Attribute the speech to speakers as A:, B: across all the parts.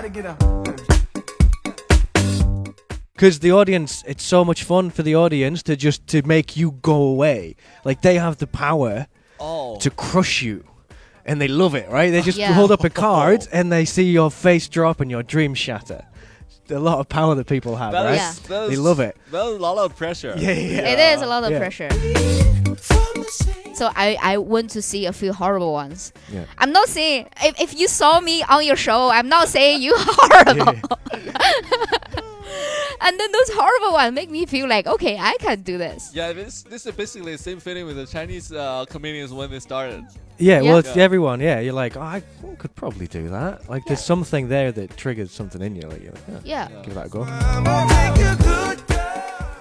A: gotta get up.
B: Because the audience, it's so much fun for the audience to just to make you go away. Like they have the power
C: Oh.
B: to crush you, and they love it, right? They just
D: Yeah.
B: hold up a card and they see your face drop and your dreams shatter. A lot of power that people have,
C: That
B: right?
C: is-
D: Yeah.
C: that
B: They
C: is-
B: love it.
C: That's a lot of pressure.
B: Yeah, yeah.
D: It is a lot of
B: Yeah.
D: pressure. So I, I went to see a few horrible ones.
B: Yeah.
D: I'm not saying if, if you saw me on your show, I'm not saying you horrible. and then those horrible ones make me feel like okay, I can do this.
C: Yeah, this this is basically the same feeling with the Chinese uh, comedians when they started.
B: Yeah,
D: Yeah.
B: well, it's
C: Yeah.
B: everyone. Yeah, you're like, oh, I could probably do that. Like, there's something there that triggers something in you. Like, you're like yeah,
D: Yeah.
B: give that a go.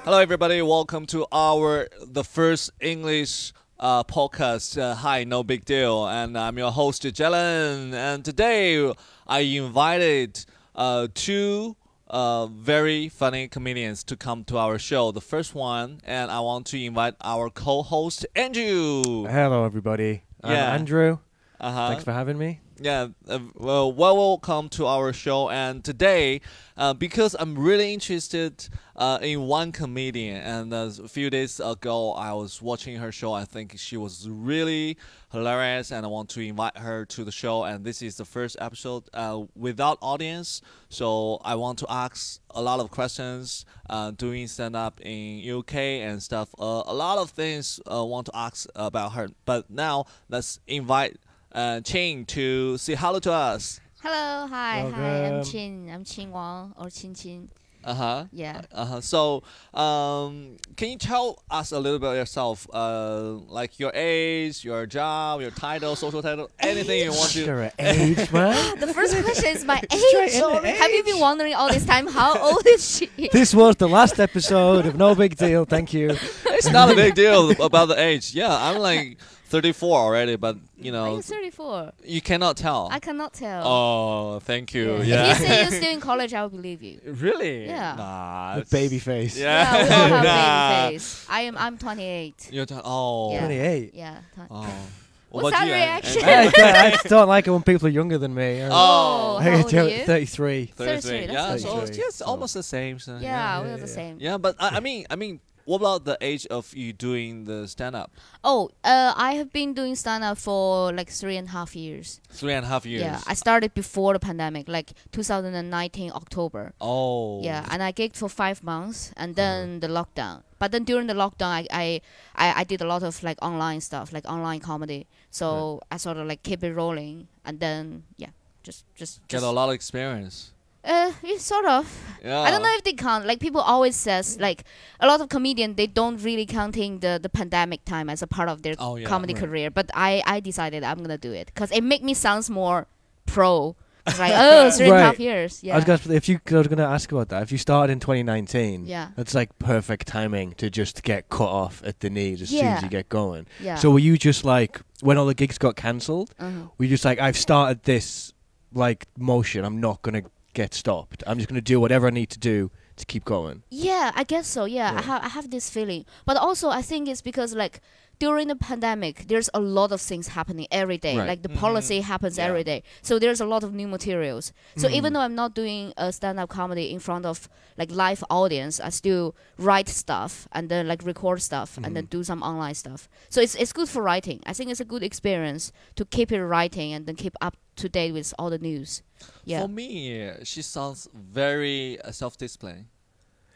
C: Hello, everybody. Welcome to our the first English uh, podcast. Uh, hi, no big deal, and I'm your host Jelen. And today I invited uh, two uh, very funny comedians to come to our show. The first one, and I want to invite our co-host Andrew.
B: Hello, everybody. I'm
C: Yeah.
B: Andrew.
C: Uh-huh.
B: Thanks for having me.
C: Yeah, uh, well, welcome to our show. And today, uh, because I'm really interested uh, in one comedian, and a few days ago I was watching her show. I think she was really hilarious, and I want to invite her to the show. And this is the first episode uh, without audience, so I want to ask a lot of questions. Uh, doing stand up in UK and stuff. A lot of things uh, want to ask about her. But now let's invite uh, Qin to say hello to us.
D: Hello, hi, hi. I'm
B: Welcome.
D: Qin. I'm Qin Wang or Qin Qin.
C: Uh huh.
D: Yeah.
C: Uh huh. So, um, can you tell us a little bit yourself, uh, like your age, your job, your title, social title, anything you want to?
B: Sure, age, man.
D: The first question is my
B: Straight
D: age.
B: into
D: Have you been wondering all this time how old is she?
B: this was the last episode of No Big Deal. Thank you.
C: It's not a big deal about the age. Yeah, I'm like 34 already, but you know,
D: I'm 34.
C: you cannot tell.
D: I cannot tell.
C: Oh, thank you.
D: If
C: Yeah.
D: you say you're still in college, I will believe you.
C: really?
D: Yeah.
C: Nah.
B: The
C: it's-
B: baby face.
C: Yeah.
D: Yeah, we all have
C: Nah.
D: baby face. I am. I'm 28.
C: You're t- oh.
D: Yeah.
B: 28.
D: Yeah. twen-
C: Oh.
D: What's
C: about
D: that
C: you, An-
D: reaction?
C: An-
B: I, I don't like it when people are younger than me.
C: Oh.
D: how old are you?
B: 33.
D: 33,
C: Yeah,
D: that's
C: so
B: good.
C: yes,
B: So-
C: almost the same. So,
D: Yeah,
B: yeah,
D: we're
B: yeah,
D: the
B: yeah.
D: same.
C: Yeah, but I, I mean, I mean, what about the age of you doing the stand up?
D: Oh, uh, I have been doing stand up for like three and a half years.
C: Three and a half years.
D: Yeah, I started before the pandemic, like 2019 October.
C: oh.
D: Yeah, and I gigged for five months, and then the lockdown. But then during the lockdown, I, I, I, I did a lot of like online stuff, like online comedy. So I sort of like keep it rolling, and then yeah, just just
C: Get
D: just
C: a lot of experience.
D: Uh, yeah, sort of.
C: Yeah.
D: I don't know if they count. Like people always says, like a lot of comedians, they don't really counting the the pandemic time as a part of their
C: Oh, yeah,
D: comedy
B: right.
D: career. But I I decided I'm gonna do it because it make me sounds more pro. It's like oh, three and a half
B: Right.
D: years. Yeah.
B: I was gonna, if you, I was going to ask about that. If you started in 2019,
D: Yeah.
B: that's like perfect timing to just get cut off at the knees as soon as you get going.
D: yeah.
B: So were you just like when all the gigs got cancelled?
D: uh-huh.
B: Were you just like I've started this like motion. I'm not gonna get stopped. I'm just gonna do whatever I need to do to keep going.
D: Yeah, I guess so. Yeah, I
B: Yeah.
D: have I have this feeling, but also I think it's because like during the pandemic, there's a lot of things happening every day.
B: Right.
D: Like the
C: Mhm.
D: policy happens
C: Yeah.
D: every day, so there's a lot of new materials. So
B: Mhm.
D: even though I'm not doing a stand-up comedy in front of like live audience, I still write stuff and then like record stuff and then
B: Mhm.
D: do some online stuff. So it's it's good for writing. I think it's a good experience to keep it writing and then keep up to date with all the news. Yeah.
C: For me, she sounds very uh, self-disciplined.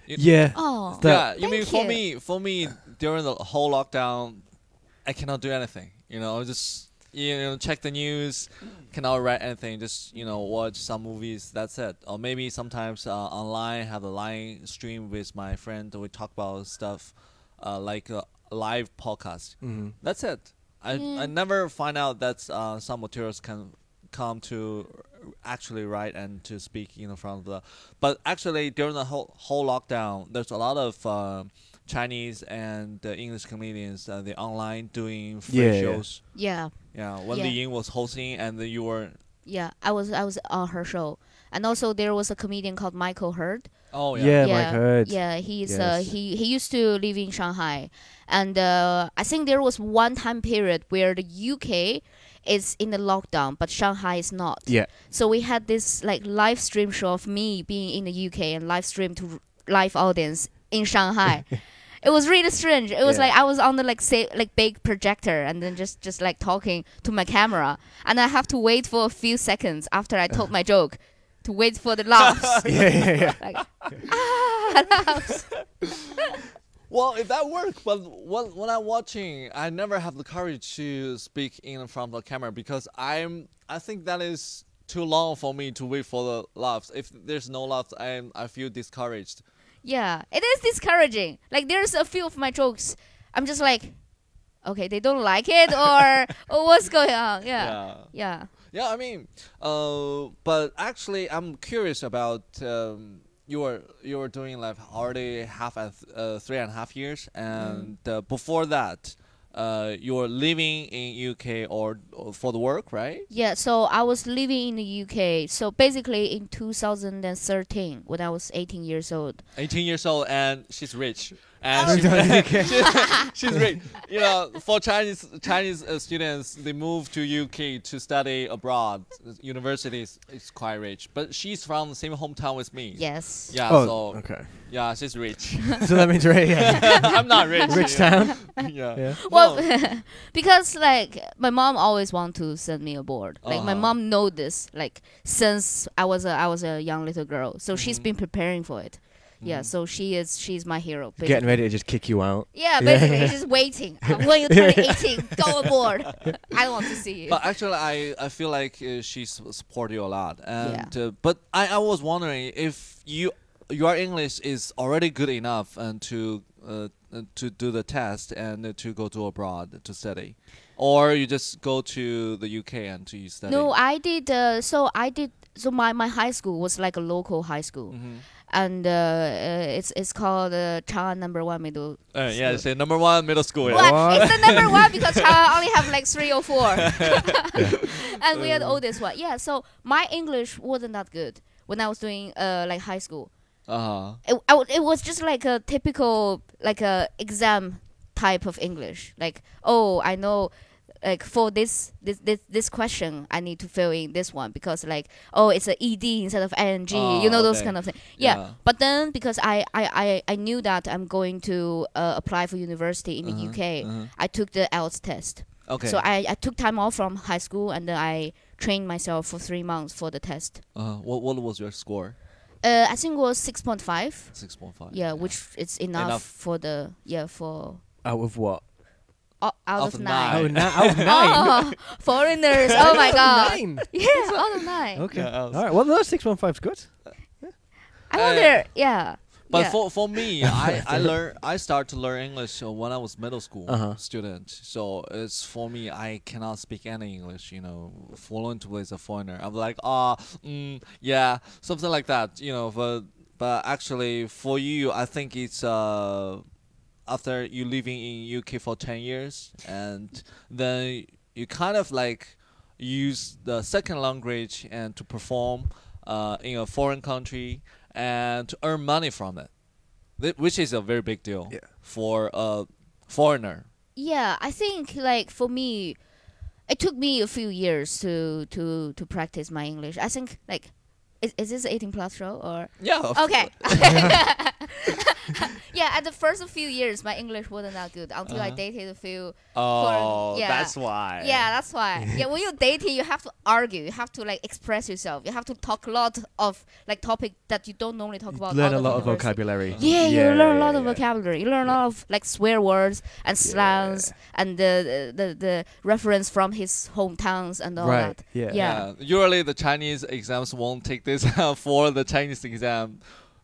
C: You-
B: Yeah.
D: oh.
C: Yeah, you mean
D: Thank
C: for
D: you.
C: me, for me during the whole lockdown, I cannot do anything. You know, just you know, check the news, cannot write anything. Just you know, watch some movies. That's it. Or maybe sometimes uh, online have a live stream with my friend. We talk about stuff, uh, like a live podcast.
B: Mhm.
C: That's it. I
D: Yeah.
C: I never find out that uh, some materials can come to actually write and to speak in front of the. But actually, during the whole whole lockdown, there's a lot of uh, Chinese and uh, English comedians uh, they online doing free
B: Yeah, yeah.
C: shows.
D: Yeah.
C: Yeah, when
D: Yeah.
C: Li Ying was hosting and then you were.
D: Yeah, I was I was on her show, and also there was a comedian called Michael Hurd.
C: Oh
B: Yeah,
C: yeah.
B: Mike Hurd.
D: Yeah, he's uh, he he used to live in Shanghai, and uh, I think there was one time period where the UK is in the lockdown, but Shanghai is not.
B: Yeah.
D: So we had this like live stream show of me being in the UK and live stream to live audience in Shanghai. it was really strange. It was
B: Yeah.
D: like I was on the like say like big projector and then just just like talking to my camera, and I have to wait for a few seconds after I told my joke to wait for the laughs.
B: yeah, yeah, yeah.
D: like ah, laughs.
C: Well, if that worked, but when, when I'm watching, I never have the courage to speak in front of the camera because I'm. I think that is too long for me to wait for the laughs. If there's no laughs, I I feel discouraged.
D: Yeah, it is discouraging. Like there's a few of my jokes, I'm just like, okay, they don't like it, or or what's going on? Yeah,
C: Yeah.
D: yeah.
C: Yeah, I mean, uh, but actually, I'm curious about um, you were you were doing like already half at uh, three and a half years, and uh, before that, uh, you're living in UK or, or for the work, right?
D: Yeah, so I was living in the UK. So basically, in 2013, when I was 18 years old.
C: 18 years old, and she's rich, and
D: Oh,
C: she's, she- she's rich. You know, for Chinese Chinese uh, students, they move to UK to study abroad. Universities is quite rich, but she's from the same hometown with me.
D: Yes.
C: Yeah,
B: Oh,
C: so
B: okay.
C: yeah, she's rich.
B: So that means right, yeah.
C: I'm not rich.
B: Rich
C: yeah.
B: town.
C: yeah.
B: Yeah.
D: Well,
C: No.
D: because like my mom always want to send me abroad. Like my
C: Uh-huh.
D: mom know this like since I was a I was a young little girl. So she's
C: Mhm.
D: been preparing for it. Yeah,
C: Mhm.
D: so she is she's my hero.
B: Getting ready to just kick you out.
D: Yeah,
B: Yeah.
D: basically she's waiting. Uh, when you turn 18, go aboard. I want to see you.
C: But actually, I, I feel like uh, she s- support you a lot, and uh, but I, I was wondering if you your English is already good enough and to uh, uh, to do the test and uh, to go to abroad to study, or you just go to the UK and to study.
D: No, I did. Uh, so I did. So my, my high school was like a local high school,
C: Mhm.
D: And uh, uh, it's it's called uh, Chang'an Number One Middle.
C: Uh, yeah, say number one middle school. Yeah.
D: What?
B: What?
D: It's the number one because Chang'an only have like three or four, and we had all this one. Yeah. So my English wasn't that good when I was doing uh like high school.
C: Uh huh.
D: It, I w- it was just like a typical like a exam type of English. Like oh I know like for this this this this question I need to fill in this one because like oh it's a ed instead of ing you know
C: Oh,
D: those
C: okay.
D: kind of things yeah.
C: Yeah.
D: but then because I, I, I, I knew that I'm going to uh, apply for university in the
C: Uh-huh,
D: UK
C: uh-huh.
D: I took the IELTS test
C: Okay.
D: so I, I took time off from high school and then I trained myself for three months for the test
C: uh, what what was your score?
D: uh, I think it was 6.5
C: Six point five.
D: yeah which is enough,
C: Enough.
D: for the yeah for
B: Out of what?
D: O- out
C: Of
D: of
C: nine.
D: nine.
B: Oh, na- out of nine.
D: Oh, foreigners! Oh my god!
B: Nine.
D: Yeah, out of nine.
B: Okay.
C: Yeah,
B: All right. Well, no, six one five's good.
D: I
C: Uh,
D: wonder. Yeah.
C: But
D: yeah.
C: for for me, I I learn I start to learn English uh, when I was middle school
B: Uh-huh.
C: student. So it's for me, I cannot speak any English. You know, fluent with a foreigner. I'm like, ah, mm, yeah, something like that. You know, but but actually, for you, I think it's uh after you living in UK for ten years, and then you kind of like use the second language and to perform uh, in a foreign country and to earn money from it, Thi- which is a very big deal
B: Yeah.
C: for a foreigner.
D: yeah, I think like for me, it took me a few years to to to practice my English. I think like. Is, is this 18 plus show or
C: Yeah.
D: okay yeah at the first few years my english wasn't that good until i
C: Uh-huh.
D: dated a few
C: Oh,
D: yeah.
C: that's why.
D: Yeah, that's why. yeah, when you're dating, you have to argue. You have to like express yourself. You have to talk a lot of like topic that you don't normally talk about.
B: Learn a lot of
D: university.
B: vocabulary.
D: Yeah, you learn a lot
B: yeah,
D: of
B: yeah.
D: vocabulary. You learn a lot of like swear words and slangs and the, the the reference from his hometowns and all
B: Right.
D: that.
B: Yeah.
D: Yeah.
C: Usually the Chinese exams won't take this for the Chinese exam.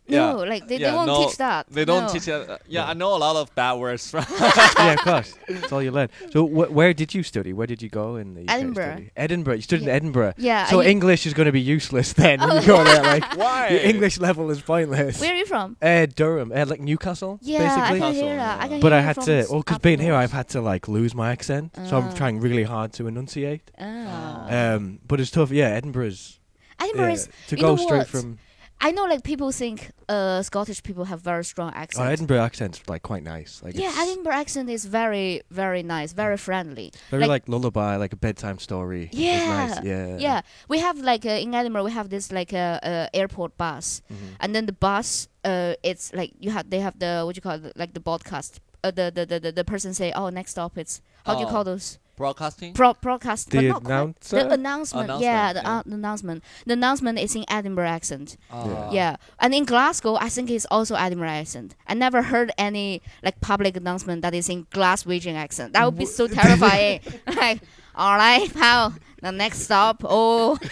C: Yeah.
D: No, like they,
C: Yeah,
D: they won't
C: no,
D: teach that.
C: They don't
D: No.
C: teach it. Uh, yeah, I know a lot of bad words from.
B: yeah, of course. That's all you learn. So, wh- where did you study? Where did you go in the UK
D: Edinburgh.
B: study? Edinburgh. You studied
D: Yeah.
B: in Edinburgh.
D: Yeah.
B: So English is going to be useless then. when
D: Oh.
B: you go there, like
C: Why?
B: your English level is pointless.
D: where are you from?
B: Uh, Durham, uh, like Newcastle,
D: Yeah,
B: basically.
D: I can
C: Newcastle,
D: hear that. I can
B: but
D: hear
B: I had to,
D: s-
B: well, because being here. I've had to like lose my accent, so I'm
D: Ah.
B: trying really hard to enunciate.
D: Ah.
B: Um, but it's tough. Yeah, Edinburgh's.
D: Edinburgh
B: yeah,
D: is
B: to go straight
D: what?
B: from.
D: I know like people think uh Scottish people have very strong
B: accents.
D: Oh.
B: Edinburgh accent's like quite nice. Like
D: yeah, Edinburgh accent is very very nice, very friendly.
B: very
D: like-
B: like, lullaby, like a bedtime story.
D: Yeah,
B: nice. Yeah.
D: Yeah, we have like uh, in Edinburgh we have this like a uh, uh, airport bus,
B: Mhm.
D: and then the bus uh it's like you have they have the what you call it, like the broadcast. Uh, the, the, the, the the person say oh next stop it's how do you
C: Oh.
D: call those
C: Broadcasting.
D: Pro- broadcast but
B: The
D: not quite-
B: announcer?
D: the announcement, yeah the,
C: yeah.
D: Uh, the announcement the announcement is in Edinburgh accent
C: Ah.
D: yeah and in Glasgow I think it's also Edinburgh accent I never heard any like public announcement that is in Glaswegian accent that would be so terrifying like all right pal the next stop oh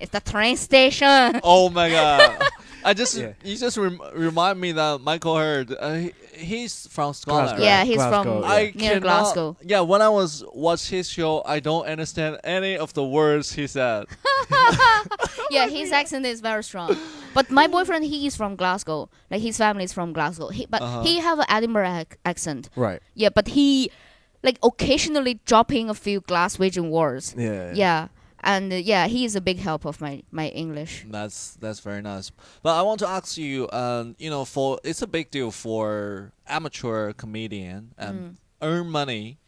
D: it's the train station
C: Oh my god! I just
B: Yeah.
C: you just rem- remind me that Michael Hurd Uh, he, he's from Scotland.
B: Glasgow.
D: yeah he's
B: Glasgow,
D: from
B: yeah.
C: I
D: near
C: cannot-
D: Glasgow
C: Yeah, when I was watch his show, I don't understand any of the words he said.
D: yeah, his accent is very strong. But my boyfriend, he is from Glasgow. Like his family is from Glasgow. He, but
C: Uh-huh.
D: he have an Edinburgh ac- accent.
B: Right.
D: Yeah, but he, like occasionally dropping a few Glaswegian words.
B: Yeah.
D: Yeah, and uh, yeah, he is a big help of my my English.
C: That's that's very nice. But I want to ask you, um, you know, for it's a big deal for amateur comedian and
D: Mm.
C: earn money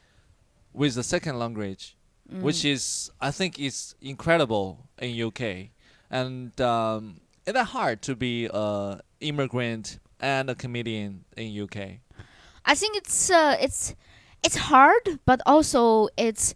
C: with the second language,
D: Mm.
C: which is I think is incredible in UK, and um, is that hard to be a immigrant and a comedian in UK?
D: I think it's uh, it's it's hard, but also it's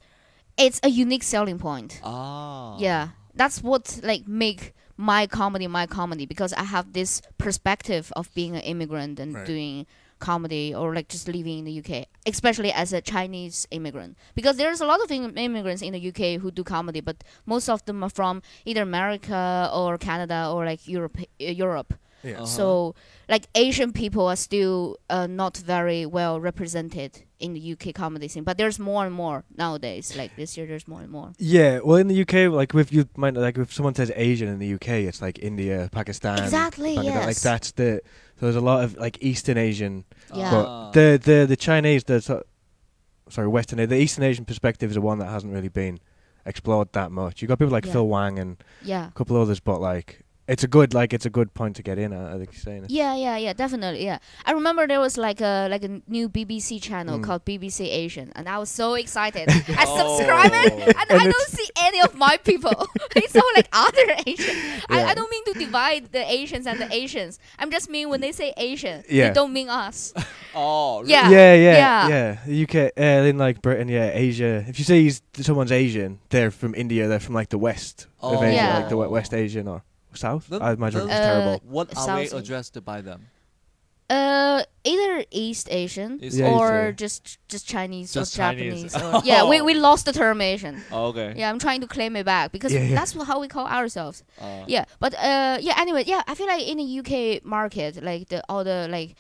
D: it's a unique selling point.
C: Ah,
D: Yeah, that's what like make my comedy my comedy because I have this perspective of being an immigrant and
B: Right.
D: doing comedy or like just living in the UK, especially as a Chinese immigrant. Because there's a lot of im- immigrants in the UK who do comedy, but most of them are from either America or Canada or like Europe. Uh, Europe.
B: Yeah.
C: Uh-huh.
D: So like Asian people are still uh, not very well represented in the UK comedy scene, but there's more and more nowadays. Like this year, there's more and more.
B: Yeah, well, in the UK, like if you might like if someone says Asian in the UK, it's like India, Pakistan,
D: Exactly,
B: Bangladesh, Like that's the so there's a lot of like Eastern Asian,
D: Yeah.
B: but the the the Chinese, the so- sorry Western, the Eastern Asian perspective is the one that hasn't really been explored that much. You got people like
D: Yeah.
B: Phil Wang and
D: Yeah.
B: a couple others, but like it's a good like it's a good point to get in. at, I think you're saying it.
D: Yeah, yeah, yeah, definitely. Yeah, I remember there was like a like a new BBC channel
B: Mm.
D: called BBC Asian, and I was so excited. I subscribe it,
C: Oh.
D: and, I don't see any of my people. it's all like other Asian. I,
B: Yeah.
D: I don't mean to divide the Asians and the Asians. I'm just mean when they say Asian,
B: Yeah.
D: they don't mean us.
C: Oh, really?
D: Yeah.
B: yeah, yeah,
D: yeah.
B: yeah. The UK, uh, in like Britain, yeah, Asia. If you say he's, someone's Asian, they're from India. They're from like the west of
C: Oh.
B: Asia,
D: Yeah.
B: like the West Asian or South.
C: Then-
B: I imagine
C: then-
B: it's
D: Uh,
B: terrible.
C: What are we
D: South-
C: addressed by them?
D: Uh, either East Asian
C: East
B: Yeah,
D: or
B: Asian.
D: just just Chinese
C: Just
D: or
C: Chinese.
D: Japanese. Or, yeah, we, we lost the term Asian.
C: Oh, okay.
D: Yeah, I'm trying to claim it back because
B: Yeah, yeah.
D: that's how we call ourselves.
C: Uh,
D: Yeah, but uh, yeah. Anyway, yeah, I feel like in the UK market, like the all the like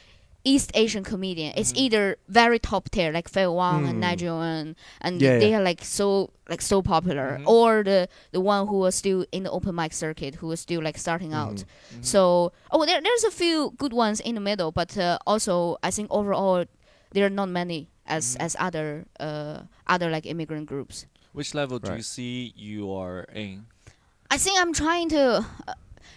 D: East Asian comedian, it's
C: Mhm.
D: either very top tier, like Phil Wang and
B: Mm.
D: Nigel and and
B: Yeah,
D: they
B: yeah.
D: are like so like so popular,
C: Mhm.
D: or the the one who was still in the open mic circuit, who was still like starting out.
B: Mhm.
C: mhm.
D: So oh, there there's a few good ones in the middle, but uh, also I think overall there are not many as
C: Mhm.
D: as other uh other like immigrant groups.
C: which level do you see you are in?
D: I think I'm trying to, uh,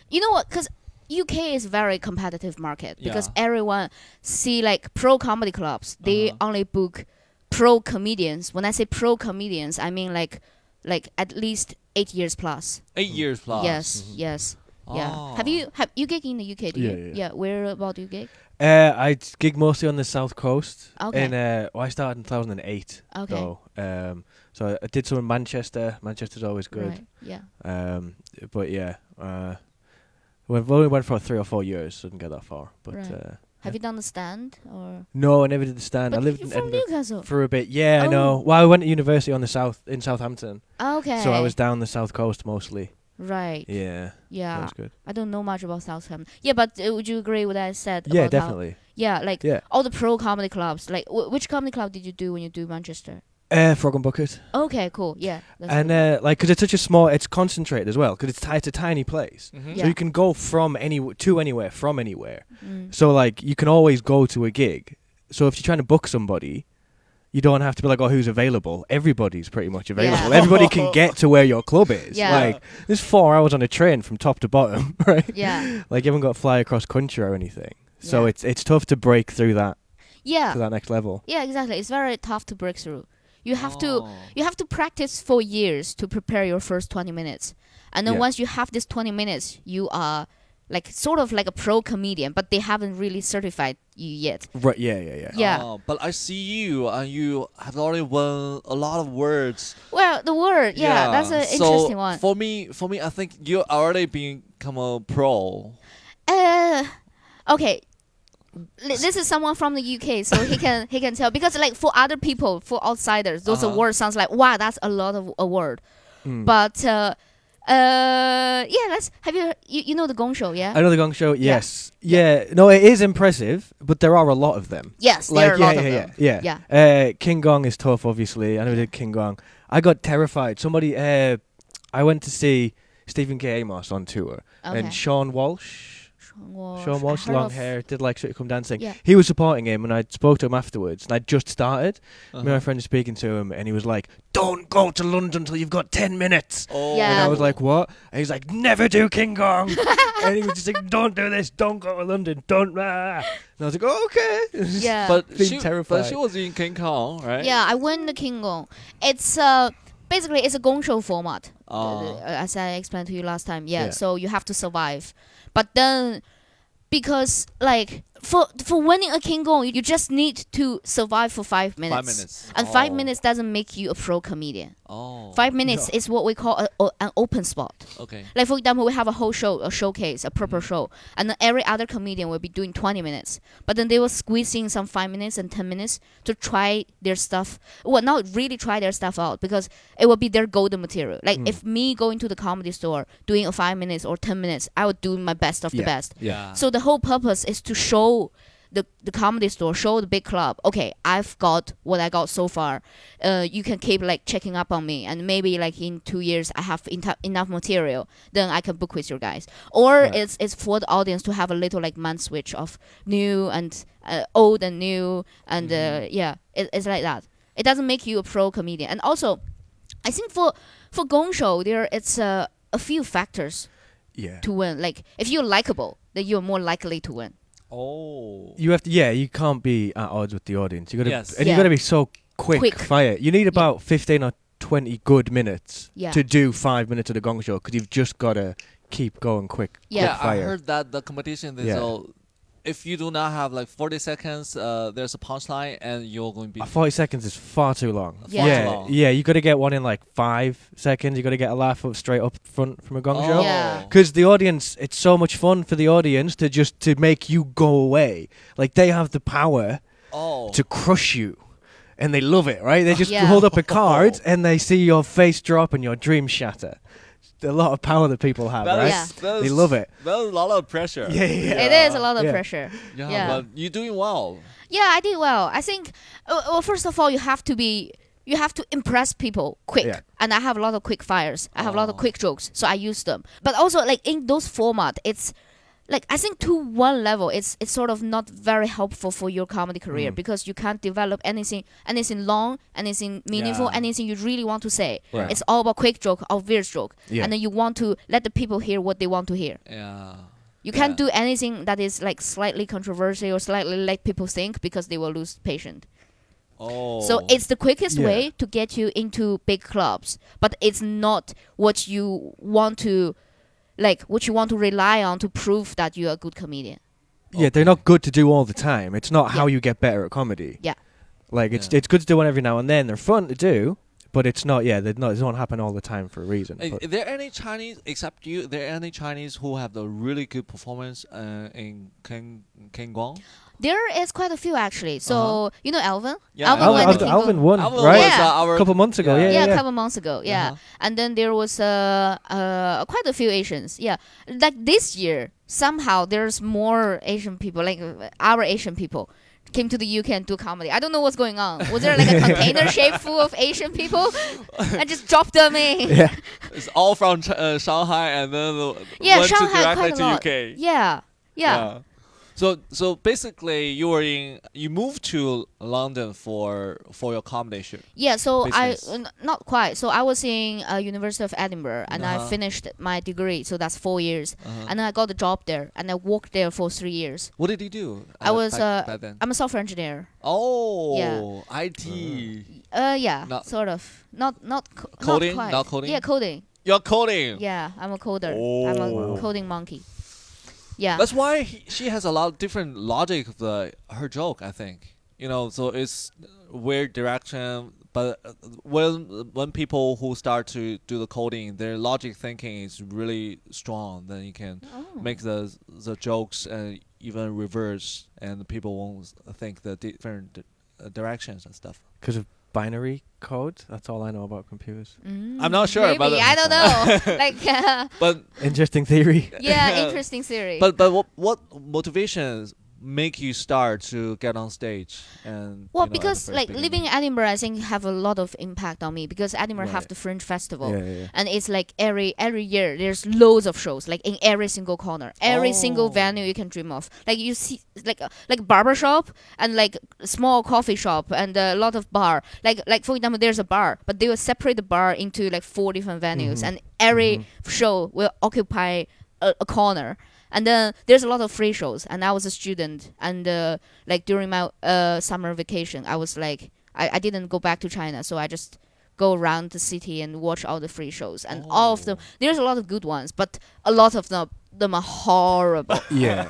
D: you know what? Because UK is a very competitive market because
C: Yeah.
D: everyone see like pro comedy clubs. They
C: Uh-huh.
D: only book pro comedians. When I say pro comedians, I mean like like at least eight years plus.
C: Eight years plus.
D: Yes,
B: Mhm.
D: yes, yeah.
C: Oh.
D: Have you have you gig in the UK? Do
B: Yeah,
D: you?
B: yeah.
D: Where about do you gig?
B: Uh, I gig mostly on the south coast.
D: Okay.
B: In uh, well, I started in 2008.
D: Okay.
B: Though. Um, so I did some in Manchester. Manchester's always good.
D: Right. Yeah.
B: Um, but yeah, uh, we've only went for three or four years, so didn't get that far. But
D: Right.
B: uh,
D: Have you done the stand or?
B: no, I never did the stand. I lived in
D: from
B: Edinburgh
D: Newcastle.
B: for a bit. Yeah, I know.
D: Oh.
B: Well, I went to university on the south in Southampton,
D: Okay.
B: so I was down the south coast mostly.
D: right.
B: Yeah, that
D: Yeah.
B: was good.
D: I don't know much about Southampton. Yeah, but uh, would you agree with what I said?
B: Yeah, definitely.
D: yeah, like
B: Yeah.
D: all the pro comedy clubs. Like, wh- which comedy club did you do when you do Manchester?
B: Uh, Frog and Bucket.
D: Okay, cool. Yeah. That's
B: and
D: good.
B: uh, like, because it's such a small, it's concentrated as well. Because it's, ti- it's a tiny place,
C: Mhm.
D: Yeah.
B: so you can go from any to anywhere from anywhere.
D: Mm.
B: So like, you can always go to a gig. So if you're trying to book somebody, you don't have to be like, oh, who's available? Everybody's pretty much available.
D: Yeah.
B: Everybody can get to where your club is.
D: Yeah.
B: Like, there's four hours on a train from top to bottom, right?
D: Yeah.
B: Like, you haven't got to fly across country or anything. So
D: Yeah.
B: it's it's tough to break through that
D: Yeah.
B: to that next level.
D: Yeah, exactly. It's very tough to break through. You have to
C: Oh.
D: you have to practice for years to prepare your first 20 minutes. And then
B: Yeah.
D: once you have this 20 minutes, you are like sort of like a pro comedian, but they haven't really certified you yet.
B: Right? Yeah, yeah, yeah.
D: Yeah.
C: Oh, but I see you, and you have already won a lot of words.
D: Well, the word, yeah, that's an
C: so
D: interesting one.
C: For me, for me, I think you already become a pro.
D: Uh, okay. This is someone from the UK, so he can he can tell because like for other people, for outsiders, those
C: Uh-huh.
D: words sounds like wow, that's a lot of a word.
B: Mm.
D: But uh, uh, yeah, let's have you you, you know the Gong Show, yeah?
B: Another Gong Show, yes. Yeah. no, it is impressive, but there are a lot of them.
D: yes, there
B: Like,
D: are a lot
B: yeah,
D: of
B: yeah,
D: them.
B: yeah.
D: Yeah.
B: Uh, King Gong is tough, obviously. I never did King Gong. I got terrified. Somebody, uh, I went to see Stephen K. Amos on tour,
D: Okay.
B: and Seann Walsh. Seann
D: Seann
B: Walsh, long
D: of-
B: hair, did like Shit Come Dancing.
D: Yeah.
B: He was supporting him, and I spoke to him afterwards, and I just started. Me and my
C: Uh-huh.
B: friend was speaking to him, and he was like, "Don't go to London until you've got ten minutes."
C: Oh.
D: Yeah.
B: And I was like, "What?" And he's like, "Never do King Gong." and he was just like, "Don't do this. Don't go to London. Don't." Ah. And I was like, oh, "Okay."
D: Yeah.
C: but
B: being
C: she, but
B: terrified.
C: she was in King Gong, right?
D: Yeah, I win the King Gong. It's uh basically it's a Gong Show format.
C: Oh.
D: uh, as I explained to you last time. Yeah,
B: Yeah.
D: so you have to survive. But then, because like for for winning a King Gong, you just need to survive for five minutes.
C: Five minutes.
D: And five minutes doesn't make you a pro comedian.
C: Oh.
D: Five minutes is what we call a, a- an open spot.
C: Okay.
D: Like for example, we have a whole show, a showcase, a proper show, and then every other comedian will be doing 20 minutes. But then they will squeeze in some five minutes and 10 minutes to try their stuff. Well, not really try their stuff out because it will be their golden material. Like
B: Mm.
D: if me going to the comedy store doing a five minutes or 10 minutes, I would do my best of the
B: Yeah.
D: best.
C: Yeah.
D: So the whole purpose is to show the the comedy store, show the big club. Okay, I've got what I got so far. Uh, you can keep like checking up on me, and maybe like in two years I have enta- enough material, then I can book with your guys. Or it's it's for the audience to have a little like man switch of new and uh, old and new, and uh, yeah, it, it's like that. It doesn't make you a pro comedian, and also, I think for for Gong Show there it's uh, a few factors
B: Yeah.
D: to win. Like if you're likable, then you're more likely to win.
C: Oh.
B: You have to. Yeah, you can't be at odds with the audience. You got to,
C: Yes.
B: and you got to be so quick,
D: Quick.
B: fire. You need about fifteen or twenty good minutes
D: Yeah.
B: to do five minutes of the Gong Show because you've just got to keep going quick.
D: Yeah.
C: yeah,
B: quick
C: I heard that the competition is
B: Yeah.
C: If you do not have like 40 seconds, uh, there's a punchline and you're going to be
B: Uh, Forty seconds is far too long.
D: Yeah.
B: yeah,
C: Far too long.
B: yeah. You got to get one in like five seconds. You got to get a laugh up straight up front from a Gong
C: oh.
B: Show.
D: Yeah.
B: Because the audience, it's so much fun for the audience to just to make you go away. Like they have the power
C: Oh.
B: to crush you, and they love it, right? They just
D: Yeah.
B: hold up a card and they see your face drop and your dream shatter. A lot of power that people have,
C: That
B: right?
C: is- that
B: They love it.
C: That's a lot of pressure.
B: Yeah, yeah.
D: It is a lot of
B: Yeah.
D: pressure.
C: Yeah,
D: Yeah.
C: but you're doing well.
D: Yeah, I did well. I think. Uh, well, first of all, you have to be. You have to impress people quick,
B: Yeah.
D: and I have a lot of quick fires. I have a lot of
C: Oh.
D: quick jokes, so I use them. But also, like in those format, it's like I think to one level, it's it's sort of not very helpful for your comedy career
B: Mm.
D: because you can't develop anything anything long, anything meaningful,
C: Yeah.
D: anything you really want to say.
B: Right.
D: It's all about quick joke, obvious joke,
B: Yeah.
D: and then you want to let the people hear what they want to hear.
C: Yeah.
D: You can't
C: Yeah.
D: do anything that is like slightly controversial or slightly let people think because they will lose patience.
C: Oh.
D: So it's the quickest
B: Yeah.
D: way to get you into big clubs, but it's not what you want to like what you want to rely on to prove that you're a good comedian.
B: Yeah, they're not good to do all the time. It's not how you get better at comedy.
D: Yeah.
B: Like it's
C: Yeah.
B: it's good to do one every now and then. They're fun to do, but it's not. Yeah, they're not. They don't happen all the time for a reason.
C: Is,
B: but-
C: there any Chinese except you? There any Chinese who have the really good performance uh, in King King Guang?
D: There is quite a few actually. So
C: Uh-huh.
D: you know Alvin?
C: Yeah,
D: Alvin
B: Alvin,
D: went
B: Alvin, Alvin won,
C: Alvin
B: right?
C: was,
D: Yeah.
C: uh, our
B: A couple months ago. Yeah,
D: yeah,
B: yeah,
D: a
B: yeah.
D: couple months ago. Yeah.
C: Uh-huh.
D: And then there was uh, uh, quite a few Asians. Yeah, like this year, somehow there's more Asian people, like our Asian people, came to the UK and do comedy. I don't know what's going on. Was there like a container shape full of Asian people? I just dropped them in.
B: Yeah.
C: It's all from uh, Shanghai and then uh,
D: Yeah,
C: went
D: Shanghai
C: to directly to
D: lot.
C: UK.
D: Yeah, yeah.
C: So so basically, you were in you moved to London for for your comedy show.
D: Yeah, so I
C: business.
D: not quite. So I was in uh, University of Edinburgh, and
C: Uh-huh.
D: I finished my degree. So that's four years,
C: Uh-huh.
D: and then I got a job there, and I worked there for three years.
C: what did you do?
D: I was,
C: back,
D: uh,
C: back.
D: I'm a software engineer.
C: Oh, yeah. IT.
D: Uh, yeah,
C: Not-
D: sort of. Not not co-
C: Coding?
D: Not, quite.
C: Not coding?
D: Yeah, coding.
C: You're coding.
D: Yeah, I'm a coder. I'm a
C: Oh.
D: coding monkey. Yeah.
C: That's why he, she has a lot of different logic of the her joke. I think you know, so it's weird direction. But uh, when when people who start to do the coding, their logic thinking is really strong. Then you can
D: Oh.
C: make the the jokes and even reverse, and people won't think the different uh, directions and stuff.
B: Because of binary code. That's all I know about computers.
D: Mm,
C: I'm not sure
D: Maybe
C: about the-
D: I don't know. like, uh,
C: But
B: Interesting theory.
D: yeah, interesting theory.
C: but but what what motivations make you start to get on stage and
D: well,
C: you know,
D: because like
C: beginning?
D: living in Edinburgh, I think have a lot of impact on me because Edinburgh have the Fringe Festival.
B: Yeah, yeah.
D: and it's like every every year there's loads of shows like in every single corner every single
C: Oh.
D: venue you can dream of like you see like a, like barber shop and like small coffee shop and a lot of bar like like for example there's a bar but they will separate the bar into like four different venues
B: Mhm.
D: and every
B: Mhm.
D: show will occupy a, a corner and then there's a lot of free shows and i was a student and uh, like during my uh, summer vacation i was like I, I didn't go back to china so i just go around the city and watch all the free shows and all of them
C: Oh.
D: there's a lot of good ones but a lot of them them are horrible
B: yeah.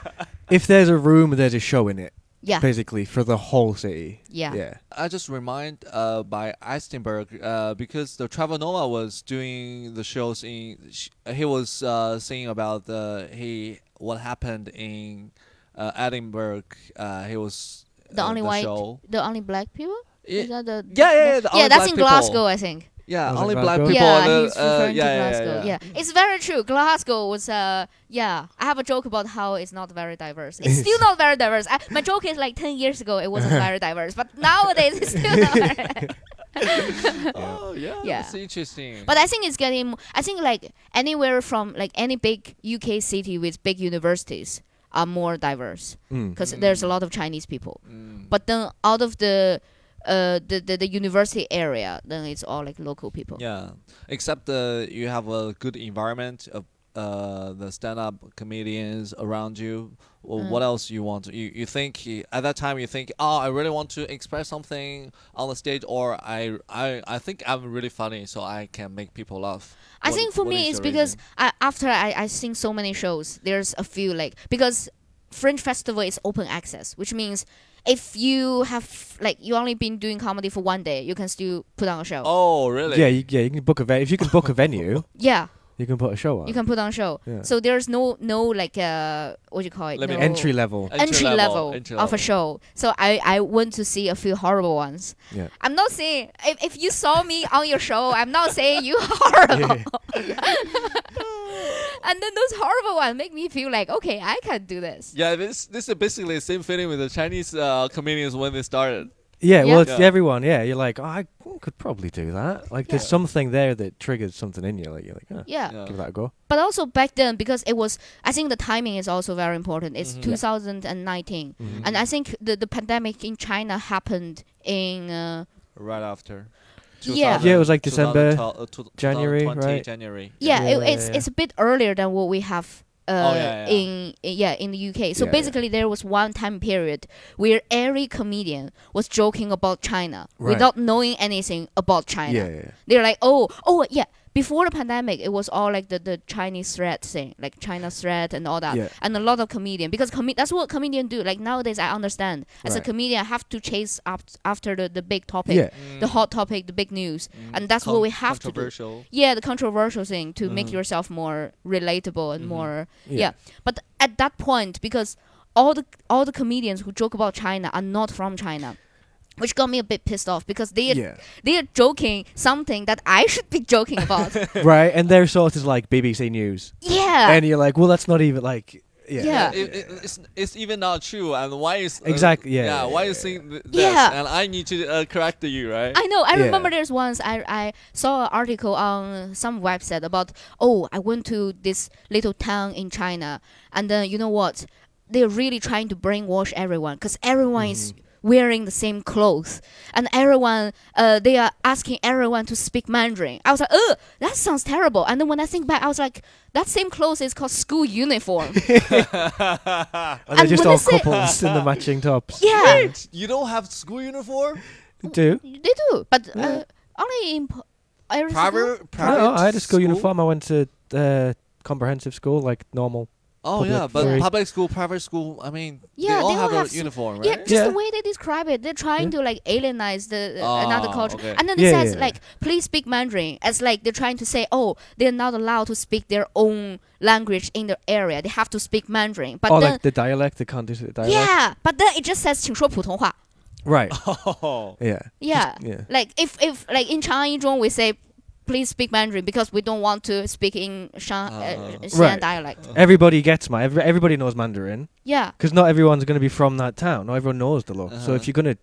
B: If there's a room, there's a show in it.
D: yeah
B: Basically, for the whole city.
D: yeah
B: Yeah.
C: I just remind uh, by Eisenberg uh, because the Trevor Noah was doing the shows in. sh- He was uh, saying about the he what happened in uh, Edinburgh. Uh, he was
D: The
C: uh,
D: only white-
C: show.
D: the only black people
C: Yeah,
D: Is that the
C: yeah, yeah, yeah, the
D: yeah that's in
C: people.
D: glasgow i think
C: yeah,
B: Was
C: only black people.
D: yeah,
C: the-
D: he's
C: uh,
D: referring
C: yeah,
D: to
C: yeah,
D: Glasgow.
C: yeah,
D: Yeah, it's very true. Glasgow was, uh, yeah. I have a joke about how it's not very diverse. It's still not very diverse. I, my joke is like ten years ago it wasn't very diverse, but nowadays it's still not. Very
C: Oh yeah,
D: Yeah.
C: that's interesting.
D: but I think it's getting. I think like anywhere from like any big UK city with big universities are more diverse
B: Mm.
D: because there's a lot of Chinese people.
C: Mm.
D: But then out of the uh the, the, the university area, then it's all like local people.
C: Yeah, except the you have a good environment of uh the stand-up comedians around you. Well,
D: Mm.
C: What else you want? To, you you think you- at that time you think, oh, I really want to express something on the stage, or I I I think I'm really funny, so I can make people laugh.
D: I
C: What-
D: think for me it's because? I, after I, I sing so many shows, there's a few like because Fringe Festival is open access, which means if you have like you only been doing comedy for one day, you can still put on a show.
C: Oh, really?
B: Yeah, you, yeah. You can book a ve- if you can book a venue,
D: Yeah,
B: you can put a show on.
D: you can put on a show.
B: Yeah.
D: So there's no no like uh what do you call it?
C: Let me-
D: No-
B: entry level.
D: entry level,
C: entry
D: of a show. So I, I went to see a few horrible ones.
B: Yeah.
D: I'm not saying if, if you saw me on your show, I'm not saying you horrible. and then those horrible ones make me feel like okay, I can do this.
C: Yeah, this this is basically the same feeling with the Chinese uh, comedians when they started.
B: Yeah,
D: Yeah.
B: well, it's
C: Yeah.
B: everyone. Yeah, you're like, oh, I could probably do that. Like, there's
C: Yeah.
B: something there that triggers something in you. Like, you're like, oh,
D: Yeah.
C: Yeah.
B: give that a go.
D: But also back then because it was I think the timing is also very important. It's
C: Mhm.
D: 2019.
B: Mhm.
D: And I think the, the pandemic in China happened in uh,
C: Right after.
D: Yeah.
B: Yeah, it was like December,
C: 2012, uh, two-
B: January,
C: 2020
B: right?
C: January.
D: yeah,
B: Yeah,
D: it,
B: yeah,
D: it's
B: yeah.
D: it's a bit earlier than what we have uh,
C: Oh, yeah, yeah.
D: in yeah in the UK. So
B: Yeah,
D: basically, there was one time period where every comedian was joking about China
B: Right.
D: without knowing anything about China.
B: Yeah, yeah.
D: They're like, oh, oh yeah. Before the pandemic, it was all like the, the Chinese threat thing, like China threat and all that,
B: Yeah.
D: and a lot of comedian because com- that's what comedian do. Like nowadays, I understand as a comedian, I have to chase up after the, the big topic,
B: Yeah.
C: Mm.
D: the hot topic, the big news, and that's what we have to do. Yeah, the controversial thing to make
C: Mhm.
D: yourself more relatable and
C: Mhm.
D: more
B: Yeah.
D: yeah. But at that point, because all the all the comedians who joke about China are not from China. Which got me a bit pissed off because they are,
B: Yeah.
D: they are joking something that I should be joking about.
B: right, and they're sort of like BBC News.
D: yeah,
B: And you're like, well, that's not even like. Yeah.
D: Yeah.
C: It, it, it's, it's even not true. And why is uh,
B: Exactly, yeah,
C: yeah?
B: yeah,
C: Why
B: yeah,
C: you saying th- this?
D: Yeah.
C: And I need to uh, correct you, right?
D: I know. I
B: Yeah.
D: remember there's once I I saw an article on some website about oh I went to this little town in China and then you know what they're really trying to brainwash everyone because everyone is
B: Mm-hmm.
D: Wearing the same clothes and everyone uh, they are asking everyone to speak mandarin i was like oh that sounds terrible and then when i think back i was like that same clothes is called school uniform
B: And
D: And
B: they're just
D: when
B: all
D: they say-
B: couples in the matching tops.
D: yeah
C: Wait, you don't have school uniform?
B: Do.
D: they do but
B: Yeah.
D: uh, only in po- every school-
C: Private, private.
B: No, I had a school, uniform. I went to uh, comprehensive school, like normal.
C: Oh
B: Public
C: yeah, but
B: free.
C: public school, private school. I mean,
D: Yeah,
C: they all
D: they
C: have
D: all
C: a
D: have s-
C: uniform, right?
D: Yeah, just
B: Yeah.
D: the way they describe it, they're trying to like alienize the uh, another
C: Oh,
D: culture,
C: okay.
D: and then it
B: Yeah,
D: says
B: yeah, yeah.
D: like, "Please speak Mandarin," as like they're trying to say, "Oh, they're not allowed to speak their own language in the area; they have to speak Mandarin." But
B: oh,
D: then,
B: like the dialect. They can't do the dialect.
D: yeah, but then it just says 请说普通话.
B: Right.
C: Oh.
B: Yeah.
D: Yeah,
B: Yeah.
D: like if if like in Chang'e Zhong we say. Please speak Mandarin because we don't want to speak in Shang,
C: Uh,
D: uh, Xi'an
B: Right.
D: dialect.
B: Everybody gets my. Every, everybody knows Mandarin
D: Yeah,
B: because not everyone's going to be from that town. Not everyone knows the look. So
C: Uh-huh.
B: if you're gonna,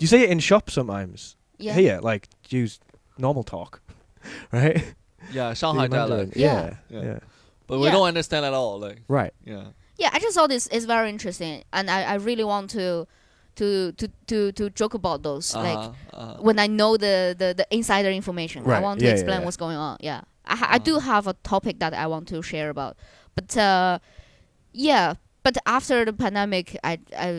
B: you say it in shops sometimes.
D: yeah.
B: Here, like use normal talk, right?
C: Yeah, Shanghai dialect.
B: Yeah.
D: Yeah.
B: Yeah.
C: Yeah. But we
D: Yeah.
C: don't understand at all. Like,
B: Right.
C: yeah.
D: yeah, I just thought this is very interesting, and I, I really want to, to to to to joke about those. Like
C: Uh-huh, uh-huh.
D: when I know the the, the insider information, I want to
B: yeah, yeah,
D: explain
B: yeah.
D: what's going on. Yeah, I ha- I do
C: Uh-huh.
D: have a topic that I want to share about, but uh, yeah, but after the pandemic, I I.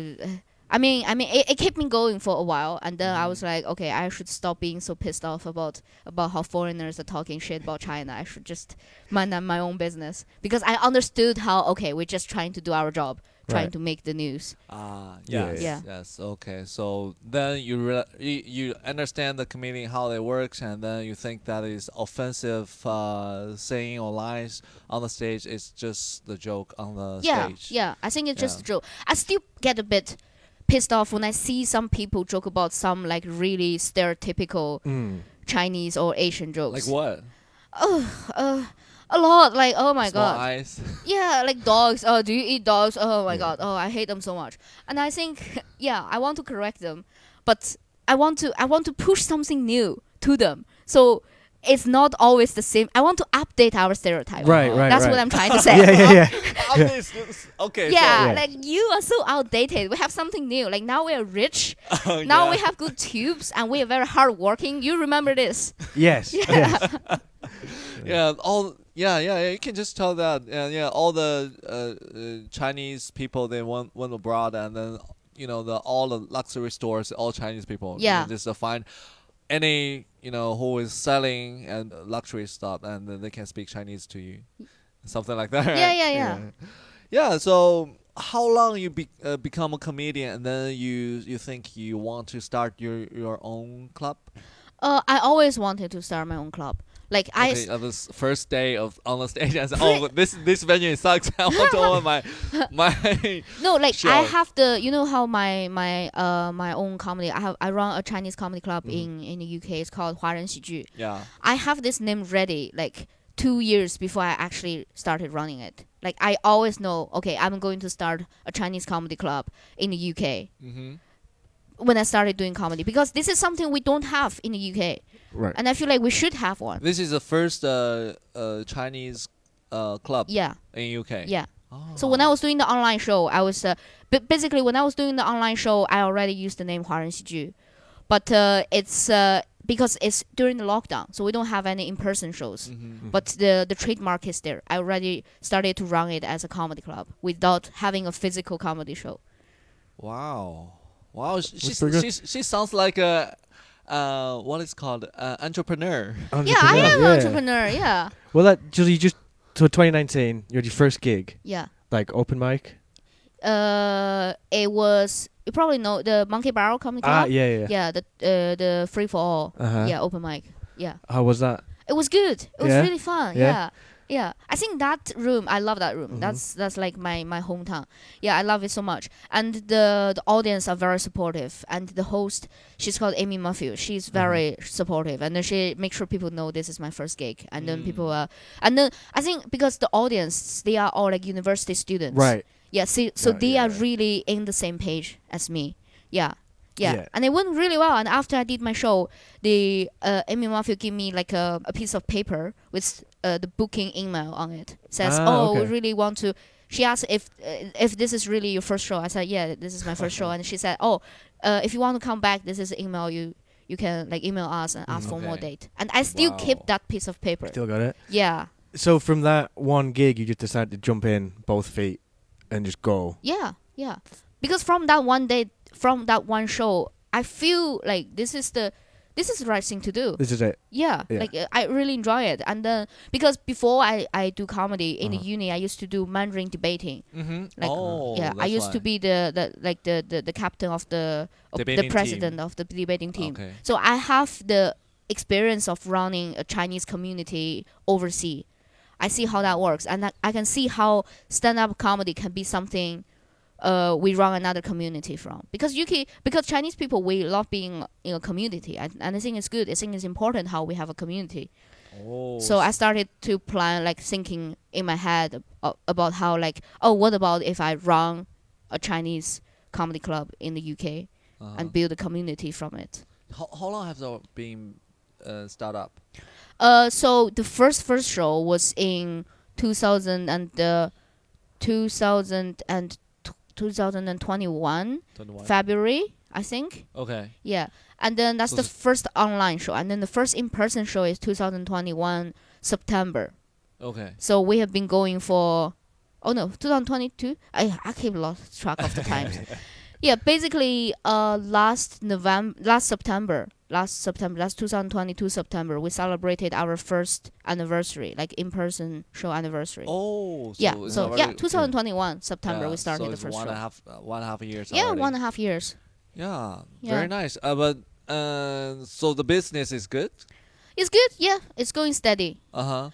D: I mean, I mean, it, it kept me going for a while, and then I
C: Mm-hmm.
D: was like, okay, I should stop being so pissed off about about how foreigners are talking shit about China. I should just mind my own business because I understood how okay, we're just trying to do our job, trying
B: Right.
D: to make the news.
C: Ah,
B: Yeah,
C: yes,
D: yeah.
C: yes. Okay, so then you, re- you you understand the comedian how it works, and then you think that is offensive uh, saying or lies on the stage. It's just the joke on the
D: yeah,
C: stage.
D: yeah. yeah. I think it's just a joke. I still get a bit pissed off when I see some people joke about some like really stereotypical
B: Mm.
D: Chinese or Asian jokes.
C: Like what?
D: Uh, a lot. Like oh my
C: Small
D: god.
C: eyes.
D: Yeah, like dogs. Oh, do you eat dogs? Oh my
B: Yeah.
D: god. Oh, I hate them so much. And I think yeah, I want to correct them, but I want to I want to push something new to them. So it's not always the same. I want to update our stereotype.
B: Right. Right.
D: That's
B: right.
D: what I'm trying to say.
B: yeah. Yeah. Yeah.
C: Okay.
D: Yeah,
B: Yeah.
D: like you are so outdated. We have something new. Like now we are rich.
C: So,
D: Now
C: yeah.
D: we have good tubes and we are very hardworking. You remember this?
B: Yes. yes.
C: Yeah, all yeah, yeah, yeah. You can just tell that. Yeah, yeah. All the uh, uh, Chinese people they went went abroad, and then you know the all the luxury stores, all Chinese people.
D: Yeah.
C: just to find any you know who is selling and luxury stuff, and then they can speak Chinese to you, something like that.
D: Yeah, yeah, yeah.
C: Yeah. So how long you be, uh, become a comedian, and then you you think you want to start your your own club?
D: Uh, I always wanted to start my own club. Like I,
C: Okay, on this first day of on the stage, I said, "Oh, this this venue sucks. I want to own my my."
D: no, like I
C: Sure.
D: have the, you know how my my uh my own comedy. I have I run a Chinese comedy club
C: Mhm.
D: in in the UK. It's called 华人喜剧.
C: Yeah.
D: I have this name ready like two years before I actually started running it. Like I always know, okay, I'm going to start a Chinese comedy club in the UK.
C: Mm-hmm.
D: when I started doing comedy because this is something we don't have in the UK,
B: Right.
D: and I feel like we should have one.
C: This is the first uh, uh, Chinese uh, club
D: Yeah,
C: in UK.
D: yeah.
C: Oh.
D: So when I was doing the online show, I was uh, b- basically when I was doing the online show, I already used the name 华人喜剧, but uh, it's uh, because it's during the lockdown, so we don't have any in-person shows.
C: Mhm.
D: But the the trademark is there. I already started to run it as a comedy club without having a physical comedy show.
C: Wow. Wow. She, she's,
B: pretty good.
C: she's, she sounds like a uh, what is called uh, entrepreneur.
D: Yeah, I am an
B: yeah.
D: entrepreneur. Yeah,
B: Well, that just you just so 2019, you're your first gig,
D: yeah.
B: like open mic.
D: Uh, it was you probably know the Monkey Barrel Comedy
B: Ah, yeah, yeah.
D: yeah, the uh, the free for all.
B: Uh-huh.
D: Yeah, open mic. Yeah,
B: How was that?
D: it was good. It was really fun.
B: Yeah?
D: Yeah. Yeah. I think that room, I love that room.
B: Mhm.
D: That's that's like my my hometown. Yeah, I love it so much. And the the audience are very supportive. And the host, she's called Amy Murphy. She's
B: Mm-hmm.
D: very supportive. And then she makes sure people know this is my first gig. And then
C: Mm.
D: people are, and then I think because the audience, they are all like university students.
B: Right.
D: Yeah, see, so
B: Right,
D: they
B: yeah,
D: are
B: yeah.
D: really in the same page as me. Yeah. Yeah.
B: Yeah.
D: and it went really well. And after I did my show, the uh, Amy Murphy gave me like a, a piece of paper with uh, the booking email on it. Says,
B: Ah,
D: "Oh, we really want to." She asked if uh, if this is really your first show. I said, "Yeah, this is my first show." And she said, "Oh, uh, if you want to come back, this is the email you." You can like email us and ask
B: Mm.
D: for more date, and I still keep that piece of paper.
B: Still got it.
D: Yeah,
B: So from that one gig, you just decided to jump in both feet and just go.
D: Yeah, yeah. Because from that one day, from that one show, I feel like this is the, this is the right thing to do.
B: This is it.
D: Yeah,
B: Yeah.
D: like uh, I really enjoy it. And then because before I I do comedy in
B: Uh-huh.
D: the uni, I used to do Mandarin debating.
C: Mm-hmm.
D: Like
C: oh,
D: yeah, I
C: that's
D: used to
C: why.
D: be the, the like the, the, the captain of the of the
C: Debating
D: president
C: team.
D: of the debating team.
C: Okay.
D: So I have the experience of running a Chinese community overseas. I see how that works, and I, I can see how stand-up comedy can be something uh, we run another community from. Because UK, because Chinese people, we love being in a community, and, and I think it's good. I think it's important how we have a community.
C: Oh.
D: So I started to plan, like thinking in my head about how, like, oh, what about if I run a Chinese comedy club in the UK
C: uh,
D: and build a community from it?
C: how, how long have they been uh, start up?
D: Uh, so the first first show was in 2000 and uh, 2000 and 2021
C: 21.
D: February, I think.
C: okay.
D: Yeah, and then that's
C: So
D: the
C: s-
D: first online show, and then the first in person show is 2021 September.
C: Okay.
D: So we have been going for, oh no, 2022. I I keep lost track of the times. yeah, basically, uh, last November, last September, last September, last 2022 September, we celebrated our first anniversary, like in person show anniversary.
C: Oh. So
D: yeah, so
C: already-
D: yeah, 2021 September
C: yeah,
D: we started
C: so
D: the first
C: one
D: show.
C: and a half, uh, one and a half years.
D: yeah,
C: already.
D: one and a half years.
C: Yeah,
D: Yeah.
C: very nice. Uh, but uh, so the business is good.
D: It's good. Yeah, it's going steady.
C: Uh huh.